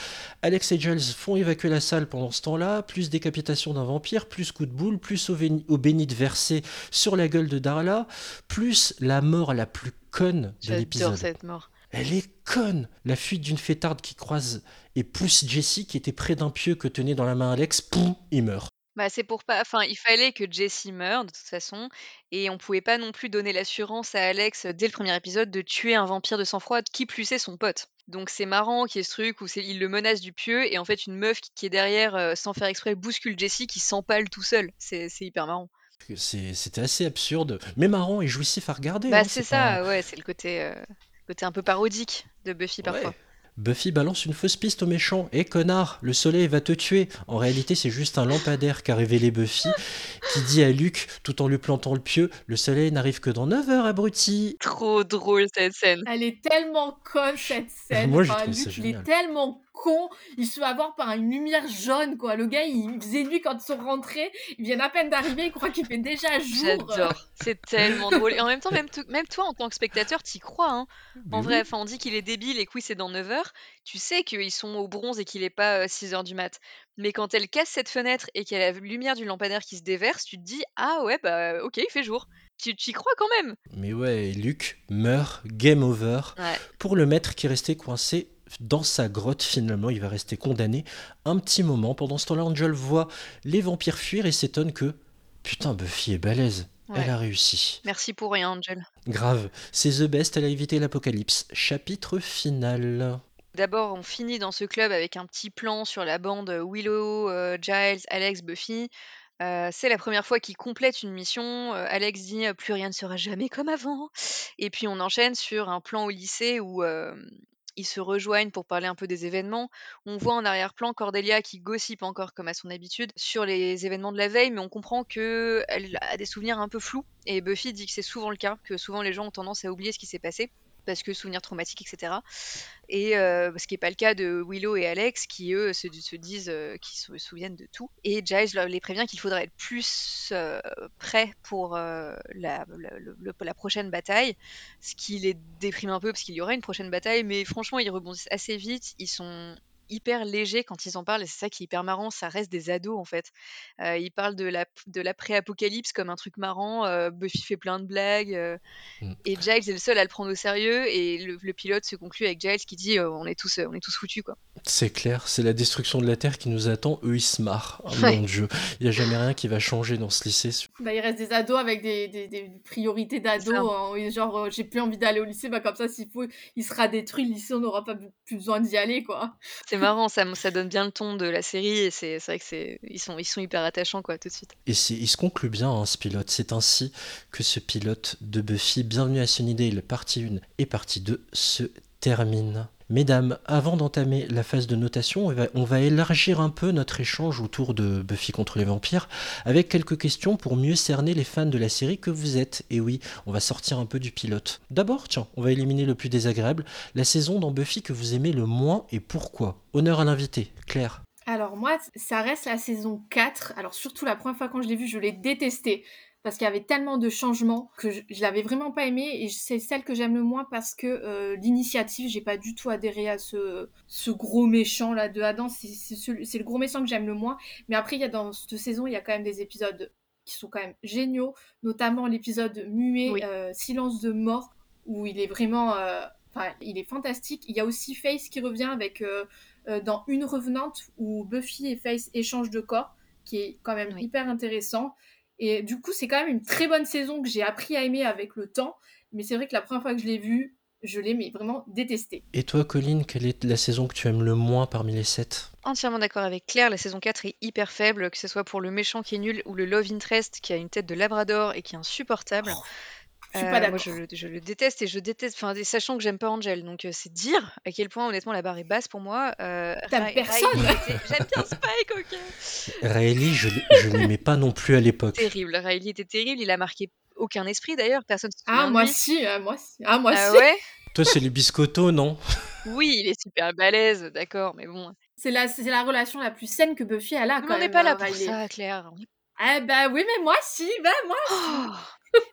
Alex et Giles font évacuer la salle pendant ce temps-là, plus décapitation d'un vampire, plus coup de boule, plus au, véni- au bénite versé sur la gueule de Darla, plus la mort la plus conne de J'adore l'épisode. cette mort. Elle est conne La fuite d'une fêtarde qui croise et pousse Jesse qui était près d'un pieu que tenait dans la main Alex, poum, il meurt. Bah, c'est pour pas. Enfin, il fallait que Jessie meure de toute façon, et on pouvait pas non plus donner l'assurance à Alex euh, dès le premier épisode de tuer un vampire de sang-froid qui plus est son pote. Donc c'est marrant qu'il y ait ce truc où il le menace du pieu et en fait une meuf qui, qui est derrière euh, sans faire exprès bouscule Jessie qui s'empale tout seul. C'est hyper marrant. C'était assez absurde, mais marrant et jouissif à regarder. Bah hein, c'est pas- ça, ouais, c'est le côté euh, côté un peu parodique de Buffy parfois. Ouais. Buffy balance une fausse piste au méchant. Eh connard, le soleil va te tuer. En réalité, c'est juste un lampadaire qu'a révélé Buffy, qui dit à Luke, tout en lui plantant le pieu, le soleil n'arrive que dans 9 heures, abruti. Trop drôle cette scène. Elle est tellement conne cette scène. Moi, je Enfin, trouve ça Luke, il génial. est tellement con. Il se fait avoir par une lumière jaune, quoi. Le gars, il faisait nuit quand ils sont rentrés. Ils viennent à peine d'arriver. Il croit qu'il fait déjà jour. J'adore, c'est tellement drôle. Et en même temps, même, toi, en tant que spectateur, t'y crois. Hein. En Mais vrai, oui. enfin, on dit qu'il est débile et que oui, c'est dans 9 heures. Tu sais qu'ils sont au bronze et qu'il est pas 6 heures du mat. Mais quand elle casse cette fenêtre et qu'il y a la lumière du lampadaire qui se déverse, tu te dis Ah ouais, bah ok, il fait jour. Tu y crois quand même. Mais ouais, Luke meurt, game over. Ouais. Pour le maître qui est resté coincé dans sa grotte, finalement, il va rester condamné un petit moment. Pendant ce temps-là, Angel voit les vampires fuir et s'étonne que Putain, Buffy est balèze. Ouais. Elle a réussi. Merci pour rien, Angel. Grave. C'est The Best, elle a évité l'apocalypse. Chapitre final. D'abord, on finit dans ce club avec un petit plan sur la bande Willow, euh, Giles, Alex, Buffy. Euh, c'est la première fois qu'ils complètent une mission. Euh, Alex dit plus rien ne sera jamais comme avant. Et puis on enchaîne sur un plan au lycée où ils se rejoignent pour parler un peu des événements. On voit en arrière-plan Cordelia qui gossipe encore comme à son habitude sur les événements de la veille, mais on comprend que elle a des souvenirs un peu flous. Et Buffy dit que c'est souvent le cas, que souvent les gens ont tendance à oublier ce qui s'est passé parce que souvenirs traumatiques, etc. Et euh, ce qui n'est pas le cas de Willow et Alex, qui eux se, se disent euh, qu'ils se souviennent de tout. Et Giles les prévient qu'il faudrait être plus euh, prêt pour euh, la, la prochaine bataille, ce qui les déprime un peu parce qu'il y aura une prochaine bataille, mais franchement ils rebondissent assez vite, ils sont hyper légers quand ils en parlent et c'est ça qui est hyper marrant, ça reste des ados en fait. Euh, ils parlent de la de l'après-apocalypse comme un truc marrant, euh, Buffy fait plein de blagues, euh, Mm. et Giles est le seul à le prendre au sérieux et le, le pilote se conclut avec Giles qui dit euh, on est tous euh, on est tous foutus quoi. C'est clair, c'est la destruction de la Terre qui nous attend. Eux, ils se marrent. Oh, Ouais. Mon Dieu, il n'y a jamais rien qui va changer dans ce lycée. Bah, il reste des ados avec des, des- des priorités d'ados. hein, genre, euh, j'ai plus envie d'aller au lycée, bah comme ça, s'il faut, il sera détruit, le lycée, on n'aura pas plus besoin d'y aller, quoi. C'est marrant, ça, ça donne bien le ton de la série et c'est c'est vrai que c'est ils sont, ils sont hyper attachants quoi tout de suite. Et c'est- il se conclut bien, hein, ce pilote. C'est ainsi que ce pilote de Buffy, Bienvenue à Sunnydale, partie 1 et partie 2, se termine. Mesdames, avant d'entamer la phase de notation, on va, élargir un peu notre échange autour de Buffy contre les vampires avec quelques questions pour mieux cerner les fans de la série que vous êtes. Et oui, on va sortir un peu du pilote. D'abord, tiens, on va éliminer le plus désagréable, la saison dans Buffy que vous aimez le moins et pourquoi? Honneur à l'invité, Claire. Alors moi, ça reste la saison 4. Alors surtout la première fois quand je l'ai vue, je l'ai détestée. Parce qu'il y avait tellement de changements que je, je l'avais vraiment pas aimée. Et c'est celle que j'aime le moins parce que euh, l'initiative, j'ai pas du tout adhéré à ce, ce gros méchant là de Adam. C'est le gros méchant que j'aime le moins. Mais après, il y a dans cette saison, il y a quand même des épisodes qui sont quand même géniaux. Notamment l'épisode muet, Oui. euh, Silence de mort, où il est vraiment... euh, Enfin, il est fantastique. Il y a aussi Face qui revient avec... euh, euh, dans Une Revenante où Buffy et Face échangent de corps, qui est quand même Oui. hyper intéressant. Et du coup, c'est quand même une très bonne saison que j'ai appris à aimer avec le temps. Mais c'est vrai que la première fois que je l'ai vue, je l'ai mais vraiment détestée. Et toi, Colline, quelle est la saison que tu aimes le moins parmi les sept? Entièrement d'accord avec Claire, la saison 4 est hyper faible, que ce soit pour le méchant qui est nul ou le love interest qui a une tête de labrador et qui est insupportable. Je suis Euh, pas moi, d'accord. je, le- je le déteste et je déteste, enfin, sachant que j'aime pas Angel, donc euh, c'est dire à quel point honnêtement la barre est basse pour moi. Euh, T'aimes personne J'aime bien Spike, ok. Riley, je, je l'aimais pas non plus à l'époque. Terrible, Riley était terrible, il a marqué aucun esprit d'ailleurs, personne se Ah, souvient de moi lui. si, ah, moi si. Ah, moi Ah si. ouais? Toi, c'est les biscottos, non? Oui, il est super balèze, d'accord, mais bon. C'est la, c'est la relation la plus saine que Buffy a Mais quand on n'est pas là euh, pour Riley. ça, Claire. Est Ah bah oui, mais moi si, bah moi Oh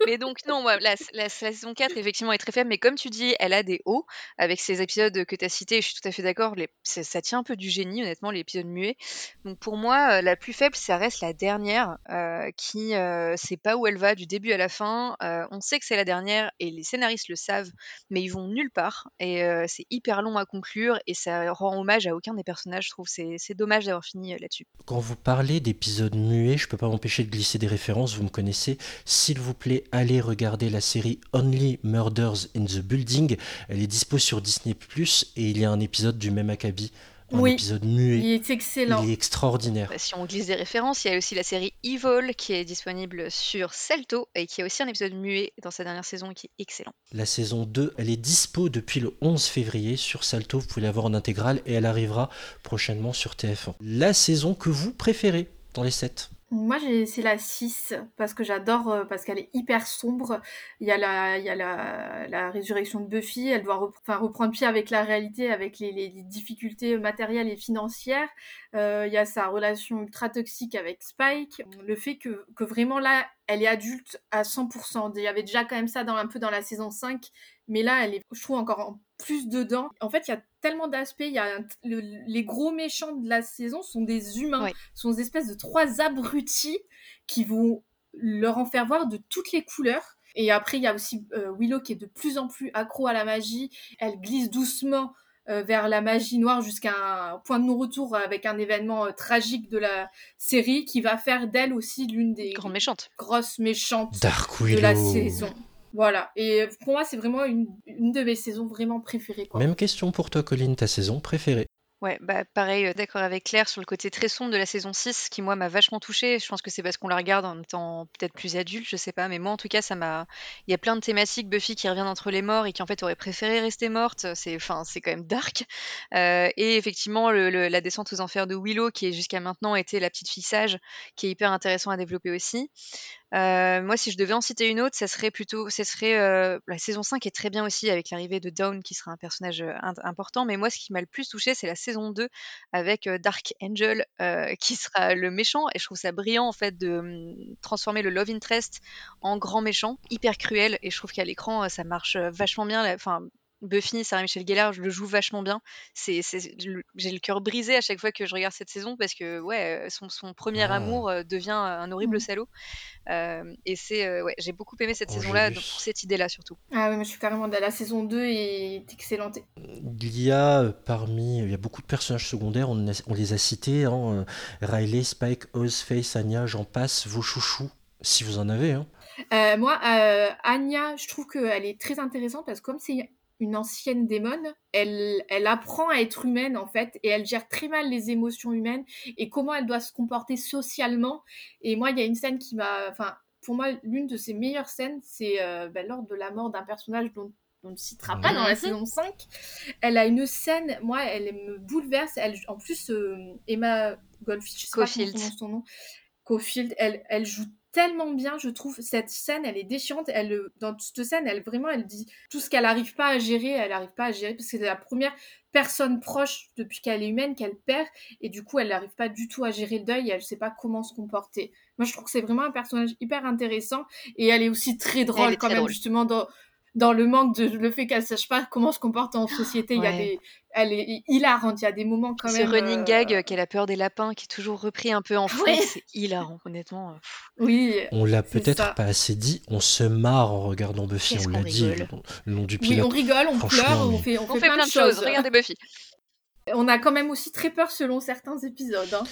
mais donc non, la, saison 4 effectivement est très faible, mais comme tu dis, elle a des hauts avec ces épisodes que tu as cités, je suis tout à fait d'accord, ça, tient un peu du génie honnêtement, l'épisode muet. Donc pour moi, euh, la plus faible, ça reste la dernière, euh, qui euh, sait pas où elle va du début à la fin. Euh, on sait que c'est la dernière et les scénaristes le savent, mais ils vont nulle part et c'est hyper long à conclure et ça rend hommage à aucun des personnages, je trouve. C'est dommage d'avoir fini là-dessus. Quand vous parlez d'épisodes muets, je peux pas m'empêcher de glisser des références, vous me connaissez. S'il vous plaît, allez regarder la série Only Murders in the Building. Elle est dispo sur Disney ⁇ et il y a un épisode du même acabit, un Oui. épisode muet. Il est excellent. Il est extraordinaire. Bah, si on glisse des références, il y a aussi la série Evil qui est disponible sur Celto et qui a aussi un épisode muet dans sa dernière saison qui est excellent. La saison 2, elle est dispo depuis le 11 février sur Salto, vous pouvez la voir en intégrale et elle arrivera prochainement sur TF1. La saison que vous préférez dans les 7 Moi, c'est la 6, parce que j'adore, euh, parce qu'elle est hyper sombre. Il y a la, il y a la, la résurrection de Buffy, elle doit reprendre pied avec la réalité, avec les, les difficultés matérielles et financières. Euh, il y a sa relation ultra toxique avec Spike. Le fait que, que vraiment là, elle est adulte à 100%. Il y avait déjà quand même ça dans, un peu dans la saison 5, mais là, elle est, je trouve, encore en plus dedans. En fait, il y a tellement d'aspects. Il y a un- le- les gros méchants de la saison sont des humains Ouais. sont des espèces de trois abrutis qui vont leur en faire voir de toutes les couleurs. Et après, il y a aussi euh, Willow qui est de plus en plus accro à la magie. Elle glisse doucement euh, vers la magie noire jusqu'à un point de non-retour avec un événement euh, tragique de la série qui va faire d'elle aussi l'une des Grande méchante. grosses méchantes Dark de la saison. Voilà. Et pour moi, c'est vraiment une, une de mes saisons vraiment préférées. Quoi. Même question pour toi, Colline, ta saison préférée Ouais, bah pareil, euh, d'accord avec Claire sur le côté très sombre de la saison 6 qui moi m'a vachement touchée. Je pense que c'est parce qu'on la regarde en étant peut-être plus adulte, je sais pas, mais moi en tout cas ça m'a il y a plein de thématiques Buffy qui revient d'entre les morts et qui en fait aurait préféré rester morte, c'est enfin c'est quand même dark. Euh, et effectivement le- le- la descente aux enfers de Willow qui est jusqu'à maintenant été la petite fille sage qui est hyper intéressant à développer aussi. Euh, moi, si je devais en citer une autre, ça serait plutôt, ça euh, la saison 5 est très bien aussi avec l'arrivée de Dawn qui sera un personnage euh, important. Mais moi, ce qui m'a le plus touché, c'est la saison 2 avec Dark Angel [laughs] qui sera le méchant. Et je trouve ça brillant en fait de hum, transformer le love interest en grand méchant, hyper cruel. Et je trouve qu'à l'écran, ça marche vachement bien. Buffy, Sarah Michelle Gellar, je le joue vachement bien. C'est, j'ai le cœur brisé à chaque fois que je regarde cette saison parce que ouais, son, son premier Ah. amour euh, devient un horrible Mhm. salaud. Euh, et c'est euh, ouais, j'ai beaucoup aimé cette Oh, saison-là donc pour cette idée-là surtout. Ah ouais, moi je suis carrément de la saison 2 est excellente. Il y a parmi, il y a beaucoup de personnages secondaires, on, a- on les a cités, hein, Riley, Spike, Oz, Face, Anya, j'en passe, vos chouchous, si vous en avez. Hein. Euh, moi, euh, Anya, je trouve qu'elle est très intéressante parce que comme c'est une ancienne démone, elle, elle apprend à être humaine en fait et elle gère très mal les émotions humaines et comment elle doit se comporter socialement. Et moi, il y a une scène qui m'a... Enfin, pour moi, l'une de ses meilleures scènes, c'est euh, ben, lors de la mort d'un personnage dont on ne citera pas dans la saison 5. Elle a une scène, moi, elle me bouleverse. Elle, en plus, euh, Emma Goldfield, je sais pas son nom, Caulfield, elle, elle joue tellement bien, je trouve. Cette scène, elle est déchirante. Elle, euh, dans cette scène, elle vraiment, elle dit tout ce qu'elle n'arrive pas à gérer, elle n'arrive pas à gérer parce que c'est la première personne proche depuis qu'elle est humaine qu'elle perd et du coup, elle n'arrive pas du tout à gérer le deuil. Et elle ne sait pas comment se comporter. Moi, je trouve que c'est vraiment un personnage hyper intéressant et elle est aussi très drôle quand même drôle. justement dans dans le manque de le fait qu'elle sache pas comment se comporter en société. Il y a des, elle est hilarante. Il y a des moments quand Ce même. running euh, gag euh, qu'elle a peur des lapins qui est toujours repris un peu en fond, Ouais. c'est hilarant honnêtement. euh, pff. Oui. On l'a peut-être pas assez dit, on se marre en regardant Buffy, on l'a dit, le, nom du Oui, pilote. on rigole, on pleure, on fait, on On fait fait plein de choses. Regardez Buffy. On a quand même aussi très peur selon certains épisodes. hein.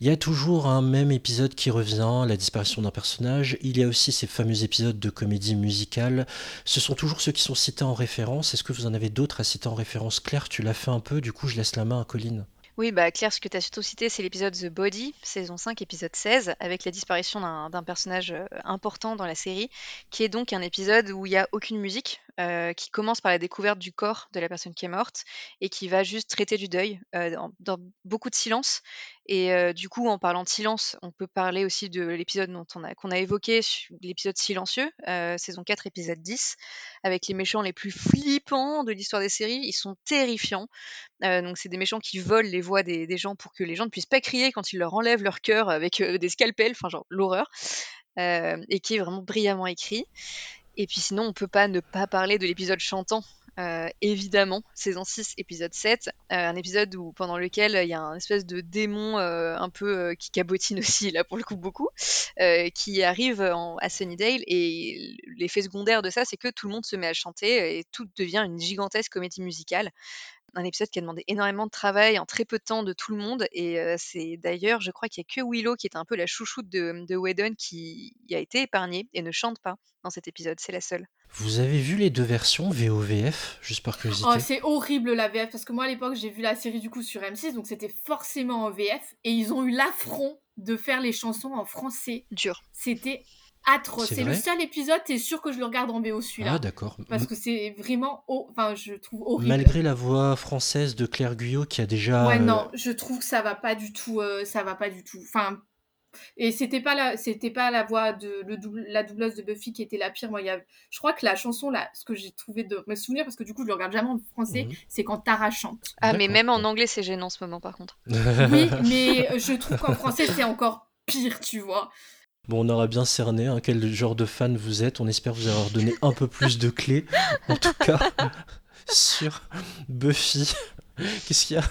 Il y a toujours un même épisode qui revient, la disparition d'un personnage. Il y a aussi ces fameux épisodes de comédie musicale. Ce sont toujours ceux qui sont cités en référence. Est-ce que vous en avez d'autres à citer en référence? Claire, tu l'as fait un peu, du coup je laisse la main à Colline. Oui, bah Claire, ce que tu as surtout cité, c'est l'épisode The Body, saison 5, épisode 16, avec la disparition d'un personnage euh, important dans la série, qui est donc un épisode où il n'y a aucune musique, euh, qui commence par la découverte du corps de la personne qui est morte, et qui va juste traiter du deuil, euh, dans, beaucoup de silence. Et euh, du coup, en parlant de silence, on peut parler aussi de l'épisode qu'on a évoqué, l'épisode silencieux, saison 4, épisode 10, avec les méchants les plus flippants de l'histoire des séries. Ils sont terrifiants. Donc c'est des méchants qui volent les voix des, gens pour que les gens ne puissent pas crier quand ils leur enlèvent leur cœur avec des scalpels, enfin genre l'horreur, et qui est vraiment brillamment écrit. Et puis sinon on peut pas ne pas parler de l'épisode chantant. euh, évidemment, saison 6, épisode 7, euh, un épisode où, pendant lequel il y a un espèce de démon euh, un peu qui cabotine [laughs] aussi, là pour le coup beaucoup, qui arrive à Sunnydale et l'effet secondaire de ça, c'est que tout le monde se met à chanter et tout devient une gigantesque comédie musicale un épisode qui a demandé énormément de travail en très peu de temps de tout le monde. Et euh, c'est d'ailleurs, je crois qu'il n'y a que Willow qui était un peu la chouchoute de, de Whedon qui y a été épargnée et ne chante pas dans cet épisode. C'est la seule. Vous avez vu les deux versions, VOVF, juste par curiosité? Oh, c'est horrible la VF parce que moi à l'époque j'ai vu la série du coup sur M6 donc c'était forcément en VF et ils ont eu l'affront de faire les chansons en français. Dur. C'était atroce. C'est le seul épisode, t'es sûr que je le regarde en VO celui-là. Ah d'accord. Parce que c'est vraiment, enfin je trouve horrible. Malgré la voix française de Claire Guyot qui a déjà... Ouais euh, non, je trouve que ça va pas du tout, euh, ça va pas du tout. Enfin et c'était pas la, c'était pas la voix de le double, la doubleuse de Buffy qui était la pire. Moi il y a, je crois que la chanson là, ce que j'ai trouvé de me souvenir parce que du coup je le regarde jamais en français, Mhm. c'est quand Tara chante. Ah, mais même en anglais, c'est gênant en ce moment, par contre. Oui, [laughs] mais je trouve qu'en français c'est encore pire, tu vois. Bon, on aura bien cerné hein, quel genre de fan vous êtes. On espère vous avoir donné un peu plus de clés, en tout cas, [laughs] sur Buffy. [laughs] Qu'est-ce qu'il y a?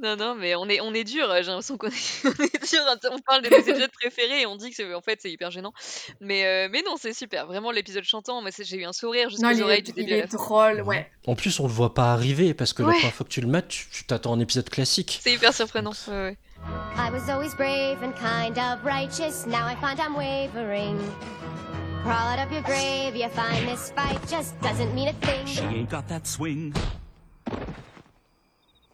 Non, non, mais on est, on est dur. J'ai l'impression qu'on est, [laughs] on est dur. On parle de nos épisodes préférés et on dit que c'est, en fait, c'est hyper gênant. Mais, euh, mais non, c'est super. Vraiment, l'épisode chantant, c'est- j'ai eu un sourire Non, jusqu'aux il oreilles du il début est drôle, ouais. En plus, on le voit pas arriver parce que la première fois que tu le mates, tu tu t'attends à un épisode classique. C'est hyper surprenant. ouais, ouais. I was always brave and kind of righteous. Now I find I'm wavering. Crawl out of your grave, you find this fight just doesn't mean a thing. She ain't got that swing.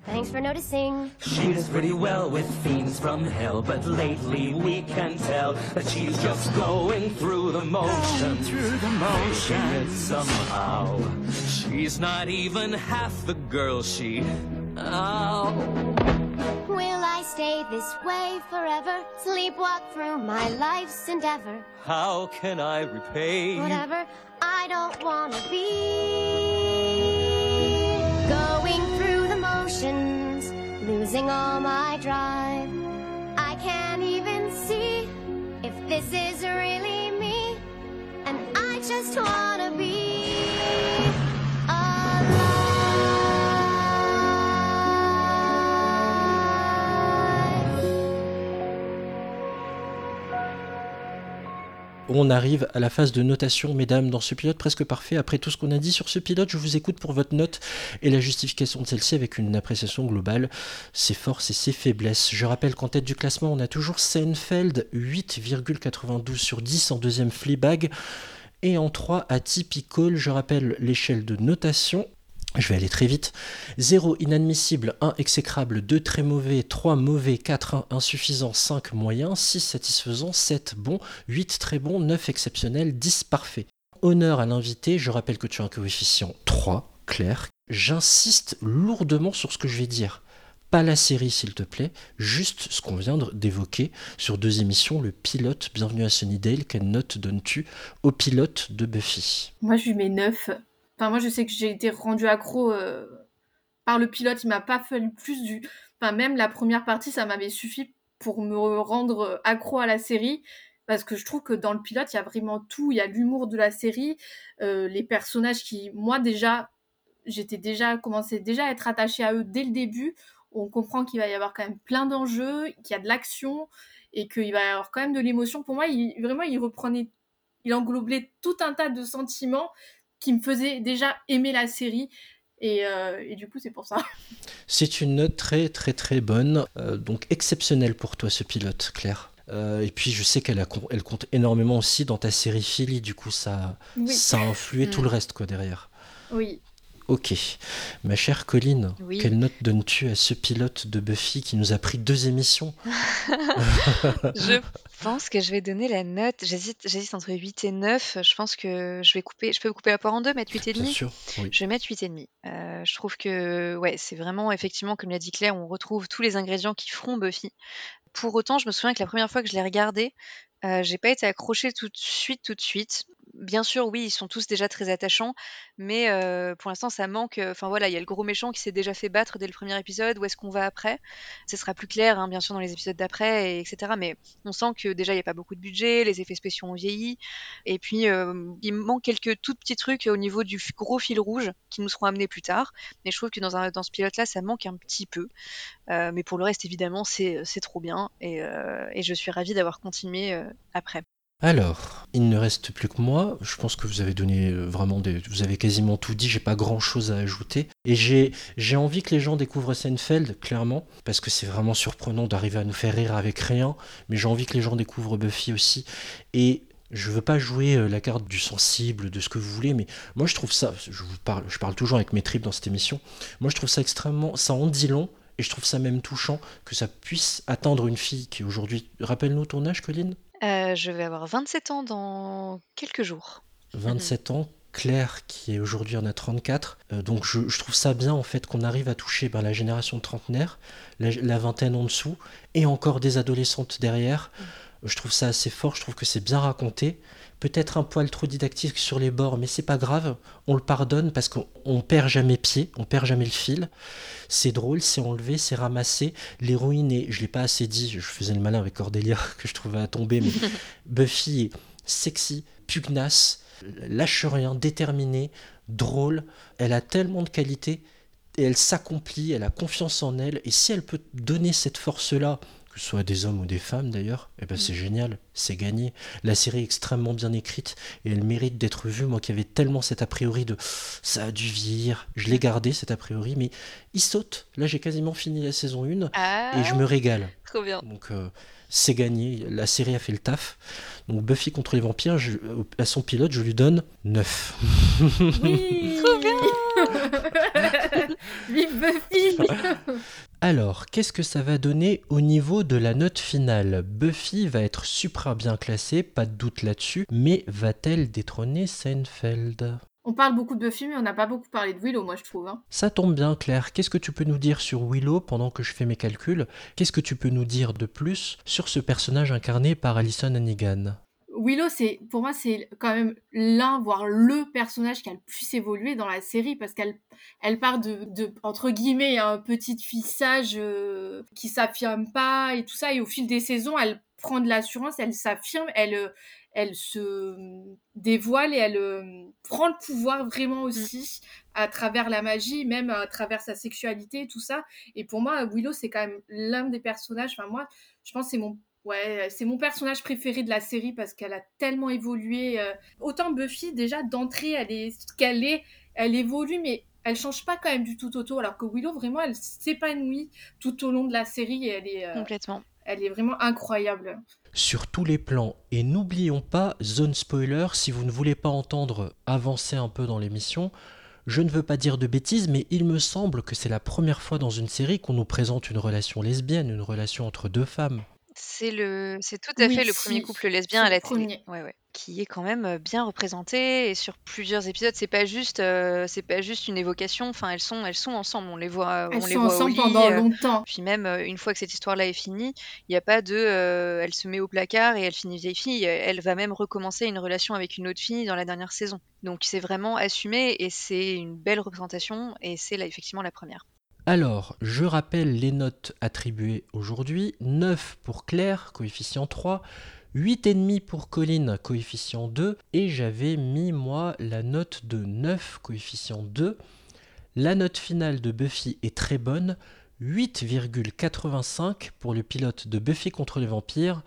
Thanks for noticing. She does pretty well with fiends from hell, but lately we can tell that she's just going through the motions. Through the motions somehow. She's not even half the girl she. Oh. Will I stay this way forever? Sleepwalk through my life's endeavor. How can I repay? Whatever, I don't wanna be going through the motions, losing all my drive. I can't even see if this is really me, and I just wanna be On arrive à la phase de notation, mesdames, dans ce pilote presque parfait. Après tout ce qu'on a dit sur ce pilote, je vous écoute pour votre note et la justification de celle-ci avec une appréciation globale, ses forces et ses faiblesses. Je rappelle qu'en tête du classement, on a toujours Seinfeld, 8,92 sur 10 en deuxième Fleabag. Et en 3, Atypical, je rappelle l'échelle de notation. Je vais aller très vite. 0 inadmissible, 1 exécrable, 2 très mauvais, 3 mauvais, 4 1 insuffisant, 5 moyen, 6 satisfaisant, 7 bon, 8 très bon, 9 exceptionnel, 10 parfait. Honneur à l'invité, je rappelle que tu as un coefficient 3, clair. J'insiste lourdement sur ce que je vais dire. Pas la série s'il te plaît, juste ce qu'on vient d'évoquer sur deux émissions, le pilote, bienvenue à Sunnydale, quelle note donnes-tu au pilote de Buffy? Moi, je lui mets 9. Enfin, moi, je sais que j'ai été rendu accro euh, par le pilote. Il m'a pas fallu plus du. Enfin, même la première partie, ça m'avait suffi pour me rendre euh, accro à la série. Parce que je trouve que dans le pilote, il y a vraiment tout. Il y a l'humour de la série, euh, les personnages qui, moi, déjà, j'étais déjà commencé déjà à être attachée à eux dès le début. On comprend qu'il va y avoir quand même plein d'enjeux, qu'il y a de l'action et qu'il va y avoir quand même de l'émotion. Pour moi, il, vraiment, il reprenait, il englobait tout un tas de sentiments qui me faisait déjà aimer la série. Et, euh, et du coup, c'est pour ça. C'est une note très très très bonne, euh, donc exceptionnelle pour toi ce pilote, Claire. Euh, et puis je sais qu'elle elle compte énormément aussi dans ta série Philly, du coup ça, Oui. ça a influé tout le reste quoi derrière. Oui. Ok, ma chère Colline, Oui. quelle note donnes-tu à ce pilote de Buffy qui nous a pris deux émissions [laughs] [laughs] Je pense que je vais donner la note. J'hésite, j'hésite entre 8 et 9. Je pense que je vais couper. Je peux couper la poire en deux, mettre 8 et Bien demi. sûr, oui. Je vais mettre 8 et demi. Euh, je trouve que ouais, c'est vraiment effectivement comme l'a dit Claire, on retrouve tous les ingrédients qui feront Buffy. Pour autant, je me souviens que la première fois que je l'ai regardé, euh, j'ai pas été accrochée tout de suite, tout de suite. Bien sûr, oui, ils sont tous déjà très attachants, mais pour l'instant, ça manque. Enfin voilà, il y a le gros méchant qui s'est déjà fait battre dès le premier épisode. Où est-ce qu'on va après? Ce sera plus clair, hein, bien sûr, dans les épisodes d'après, et etc. Mais on sent que déjà, il n'y a pas beaucoup de budget, les effets spéciaux ont vieilli, et puis il manque quelques tout petits trucs au niveau du gros fil rouge qui nous seront amenés plus tard. Mais je trouve que dans, un, dans ce pilote-là, ça manque un petit peu. Mais pour le reste, évidemment, c'est trop bien, et, je suis ravie d'avoir continué après. Alors, il ne reste plus que moi. Je pense que vous avez donné euh, vraiment des. Vous avez quasiment tout dit, j'ai pas grand chose à ajouter. Et j'ai envie que les gens découvrent Seinfeld, clairement, parce que c'est vraiment surprenant d'arriver à nous faire rire avec rien. Mais j'ai envie que les gens découvrent Buffy aussi. Et je veux pas jouer euh, la carte du sensible, de ce que vous voulez, mais moi je trouve ça. Je vous parle, je parle toujours avec mes tripes dans cette émission. Moi je trouve ça extrêmement. Ça en dit long. Et je trouve ça même touchant que ça puisse atteindre une fille qui aujourd'hui. Rappelle-nous ton âge, Colline? Euh, je vais avoir 27 ans dans quelques jours. 27 ans, Claire qui est aujourd'hui en a 34. Euh, donc je, je trouve ça bien en fait qu'on arrive à toucher ben, la génération trentenaire, la, la vingtaine en dessous, et encore des adolescentes derrière. Je trouve ça assez fort, je trouve que c'est bien raconté. Peut-être un poil trop didactique sur les bords, mais c'est pas grave, on le pardonne parce qu'on on perd jamais pied, on perd jamais le fil. C'est drôle, c'est enlevé, c'est ramassé. L'héroïne est, je l'ai pas assez dit, je faisais le malin avec Cordelia [laughs] que je trouvais à tomber, mais [laughs] Buffy est sexy, pugnace, lâche rien, déterminée, drôle. Elle a tellement de qualités et elle s'accomplit, elle a confiance en elle. Et si elle peut donner cette force-là, que ce soit des hommes ou des femmes d'ailleurs, eh ben c'est génial, c'est gagné. La série est extrêmement bien écrite et elle mérite d'être vue. Moi qui avais tellement cet a priori de ça a dû vieillir, je l'ai gardé cet a priori, mais il saute. Là j'ai quasiment fini la saison 1 Ah, et je me régale. trop bien. Donc euh, c'est gagné, la série a fait le taf. Donc Buffy contre les vampires, je- à son pilote, je lui donne 9. Oui [laughs] Trop bien Vive Buffy [laughs] Alors, qu'est-ce que ça va donner au niveau de la note finale? Buffy va être super bien classée, pas de doute là-dessus, mais va-t-elle détrôner Seinfeld? On parle beaucoup de Buffy, mais on n'a pas beaucoup parlé de Willow, moi, je trouve. hein. Ça tombe bien, Claire. Qu'est-ce que tu peux nous dire sur Willow pendant que je fais mes calculs? Qu'est-ce que tu peux nous dire de plus sur ce personnage incarné par Alison Hannigan? Willow, c'est pour moi, c'est quand même l'un, voire le personnage qui a le plus évolué dans la série parce qu'elle elle part de, de entre guillemets un petite fille sage euh, qui s'affirme pas et tout ça et au fil des saisons, elle prend de l'assurance, elle s'affirme, elle euh, elle se dévoile et elle euh, prend le pouvoir vraiment aussi à travers la magie, même à travers sa sexualité et tout ça. Et pour moi, Willow, c'est quand même l'un des personnages. Enfin moi, je pense que c'est mon Ouais, c'est mon personnage préféré de la série parce qu'elle a tellement évolué. euh. Autant Buffy, déjà d'entrée, elle est ce qu'elle est, elle évolue, mais elle change pas quand même du tout au tout. Alors que Willow, vraiment, elle s'épanouit tout au long de la série et elle est, euh, Complètement. elle est vraiment incroyable. sur tous les plans. Et n'oublions pas, zone spoiler, si vous ne voulez pas entendre avancer un peu dans l'émission, je ne veux pas dire de bêtises, mais il me semble que c'est la première fois dans une série qu'on nous présente une relation lesbienne, une relation entre deux femmes. C'est le, c'est tout à Oui, fait le si, premier couple lesbien c'est à la télé. premier. Ouais, ouais. Qui est quand même bien représenté et sur plusieurs épisodes. C'est pas juste, c'est pas juste une évocation. Enfin, elles sont, elles sont ensemble. On les voit, Elles on les sont voit au ensemble lit, pendant longtemps. Puis même une fois que cette histoire-là est finie, il n'y a pas de, elle se met au placard et elle finit vieille fille. Elle va même recommencer une relation avec une autre fille dans la dernière saison. Donc c'est vraiment assumé et c'est une belle représentation et c'est là effectivement la première. Alors, je rappelle les notes attribuées aujourd'hui. 9 pour Claire, coefficient 3. 8,5 pour Colline, coefficient 2. Et j'avais mis, moi, la note de 9, coefficient 2. La note finale de Buffy est très bonne. 8,85 pour le pilote de Buffy contre les vampires.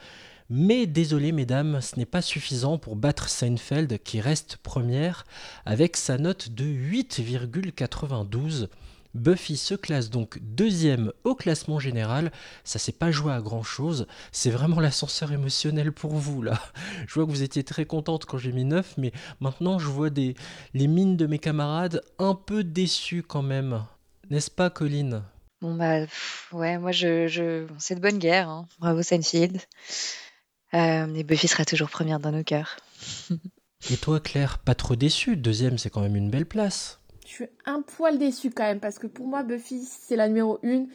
Mais désolé mesdames, ce n'est pas suffisant pour battre Seinfeld qui reste première avec sa note de 8,92. Buffy se classe donc deuxième au classement général. Ça s'est pas joué à grand chose. C'est vraiment l'ascenseur émotionnel pour vous là. Je vois que vous étiez très contente quand j'ai mis 9, mais maintenant je vois des, les mines de mes camarades un peu déçus quand même. N'est-ce pas, Colline? Bon bah pff, ouais, moi je, je... bon, c'est de bonne guerre, hein. Bravo Seinfeld. Euh, et Buffy sera toujours première dans nos cœurs. [laughs] Et toi, Claire, pas trop déçue? Deuxième, c'est quand même une belle place. Je suis un poil déçue quand même parce que pour moi Buffy c'est la numéro 1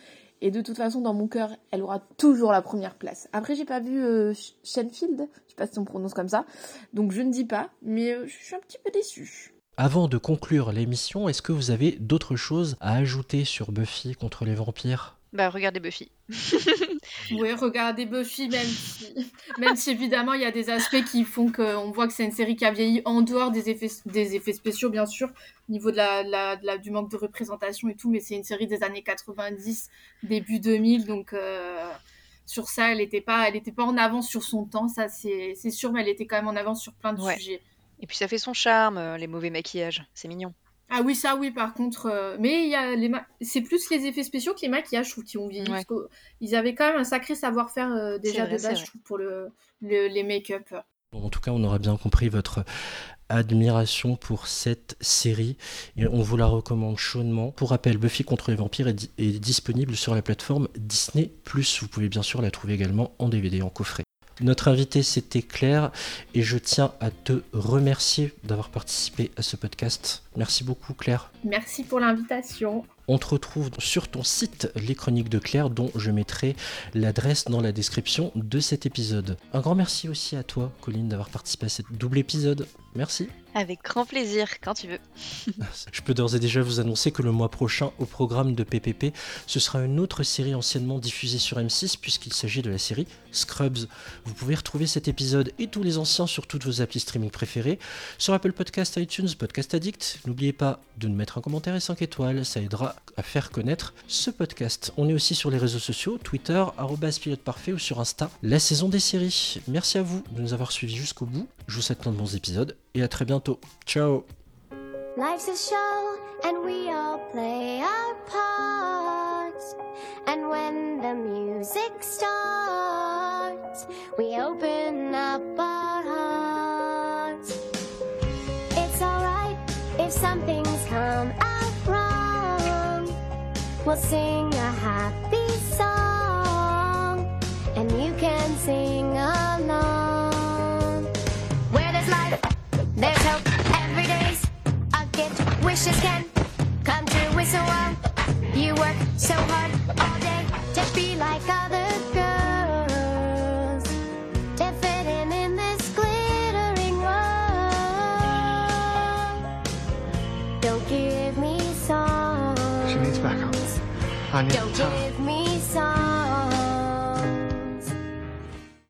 et de toute façon dans mon cœur elle aura toujours la première place. Après j'ai pas vu euh, Sh- Shenfield, je sais pas si on prononce comme ça, donc je ne dis pas, mais euh, je suis un petit peu déçue. Avant de conclure l'émission, est-ce que vous avez d'autres choses à ajouter sur Buffy contre les vampires? Bah regardez Buffy. [laughs] Oui, regardez Buffy, même si, même si évidemment il y a des aspects qui font qu'on voit que c'est une série qui a vieilli en dehors des effets, des effets spéciaux, bien sûr, au niveau de la, la- de la- du manque de représentation et tout, mais c'est une série des années 90, début 2000, donc euh, sur ça, elle n'était pas, elle était pas en avance sur son temps, ça c'est c'est sûr, mais elle était quand même en avance sur plein de Ouais. sujets. Et puis ça fait son charme, euh, les mauvais maquillages, c'est mignon. Ah oui, ça oui, par contre. euh, mais il y a les ma- c'est plus les effets spéciaux que les maquillages, je trouve, qui ont vieilli. Ouais. parce qu'ils avaient quand même un sacré savoir-faire euh, déjà vrai, de base, vrai. je trouve, pour le, le- les make-up. Bon, En tout cas, on aura bien compris votre admiration pour cette série et on vous la recommande chaudement. Pour rappel, Buffy contre les vampires est, di- est disponible sur la plateforme Disney+. Vous pouvez bien sûr la trouver également en DVD, en coffret. Notre invité, c'était Claire, et je tiens à te remercier d'avoir participé à ce podcast. Merci beaucoup, Claire. Merci pour l'invitation. On te retrouve sur ton site Les Chroniques de Claire, dont je mettrai l'adresse dans la description de cet épisode. Un grand merci aussi à toi, Colline, d'avoir participé à ce double épisode. Merci. Avec grand plaisir, quand tu veux. [laughs] Je peux d'ores et déjà vous annoncer que le mois prochain, au programme de PPP, ce sera une autre série anciennement diffusée sur M6, puisqu'il s'agit de la série Scrubs. Vous pouvez retrouver cet épisode et tous les anciens sur toutes vos applis streaming préférées, sur Apple Podcast, iTunes, Podcast Addict. N'oubliez pas de nous mettre un commentaire et 5 étoiles, ça aidera à faire connaître ce podcast. On est aussi sur les réseaux sociaux, Twitter, arobase pilote parfait ou sur Insta, la saison des séries. Merci à vous de nous avoir suivis jusqu'au bout. Je vous souhaite plein de bons épisodes et à très bientôt. Ciao Life's a show, and we all play our parts. And when the music starts, we open up our hearts. It's alright if something's come out wrong. We'll sing a happy song, and you can sing along. Wishes can come true with so well. You work so hard all day to be like other girls. To fit in in this glittering world. Don't give me songs. She needs backup. I need Don't time. give me.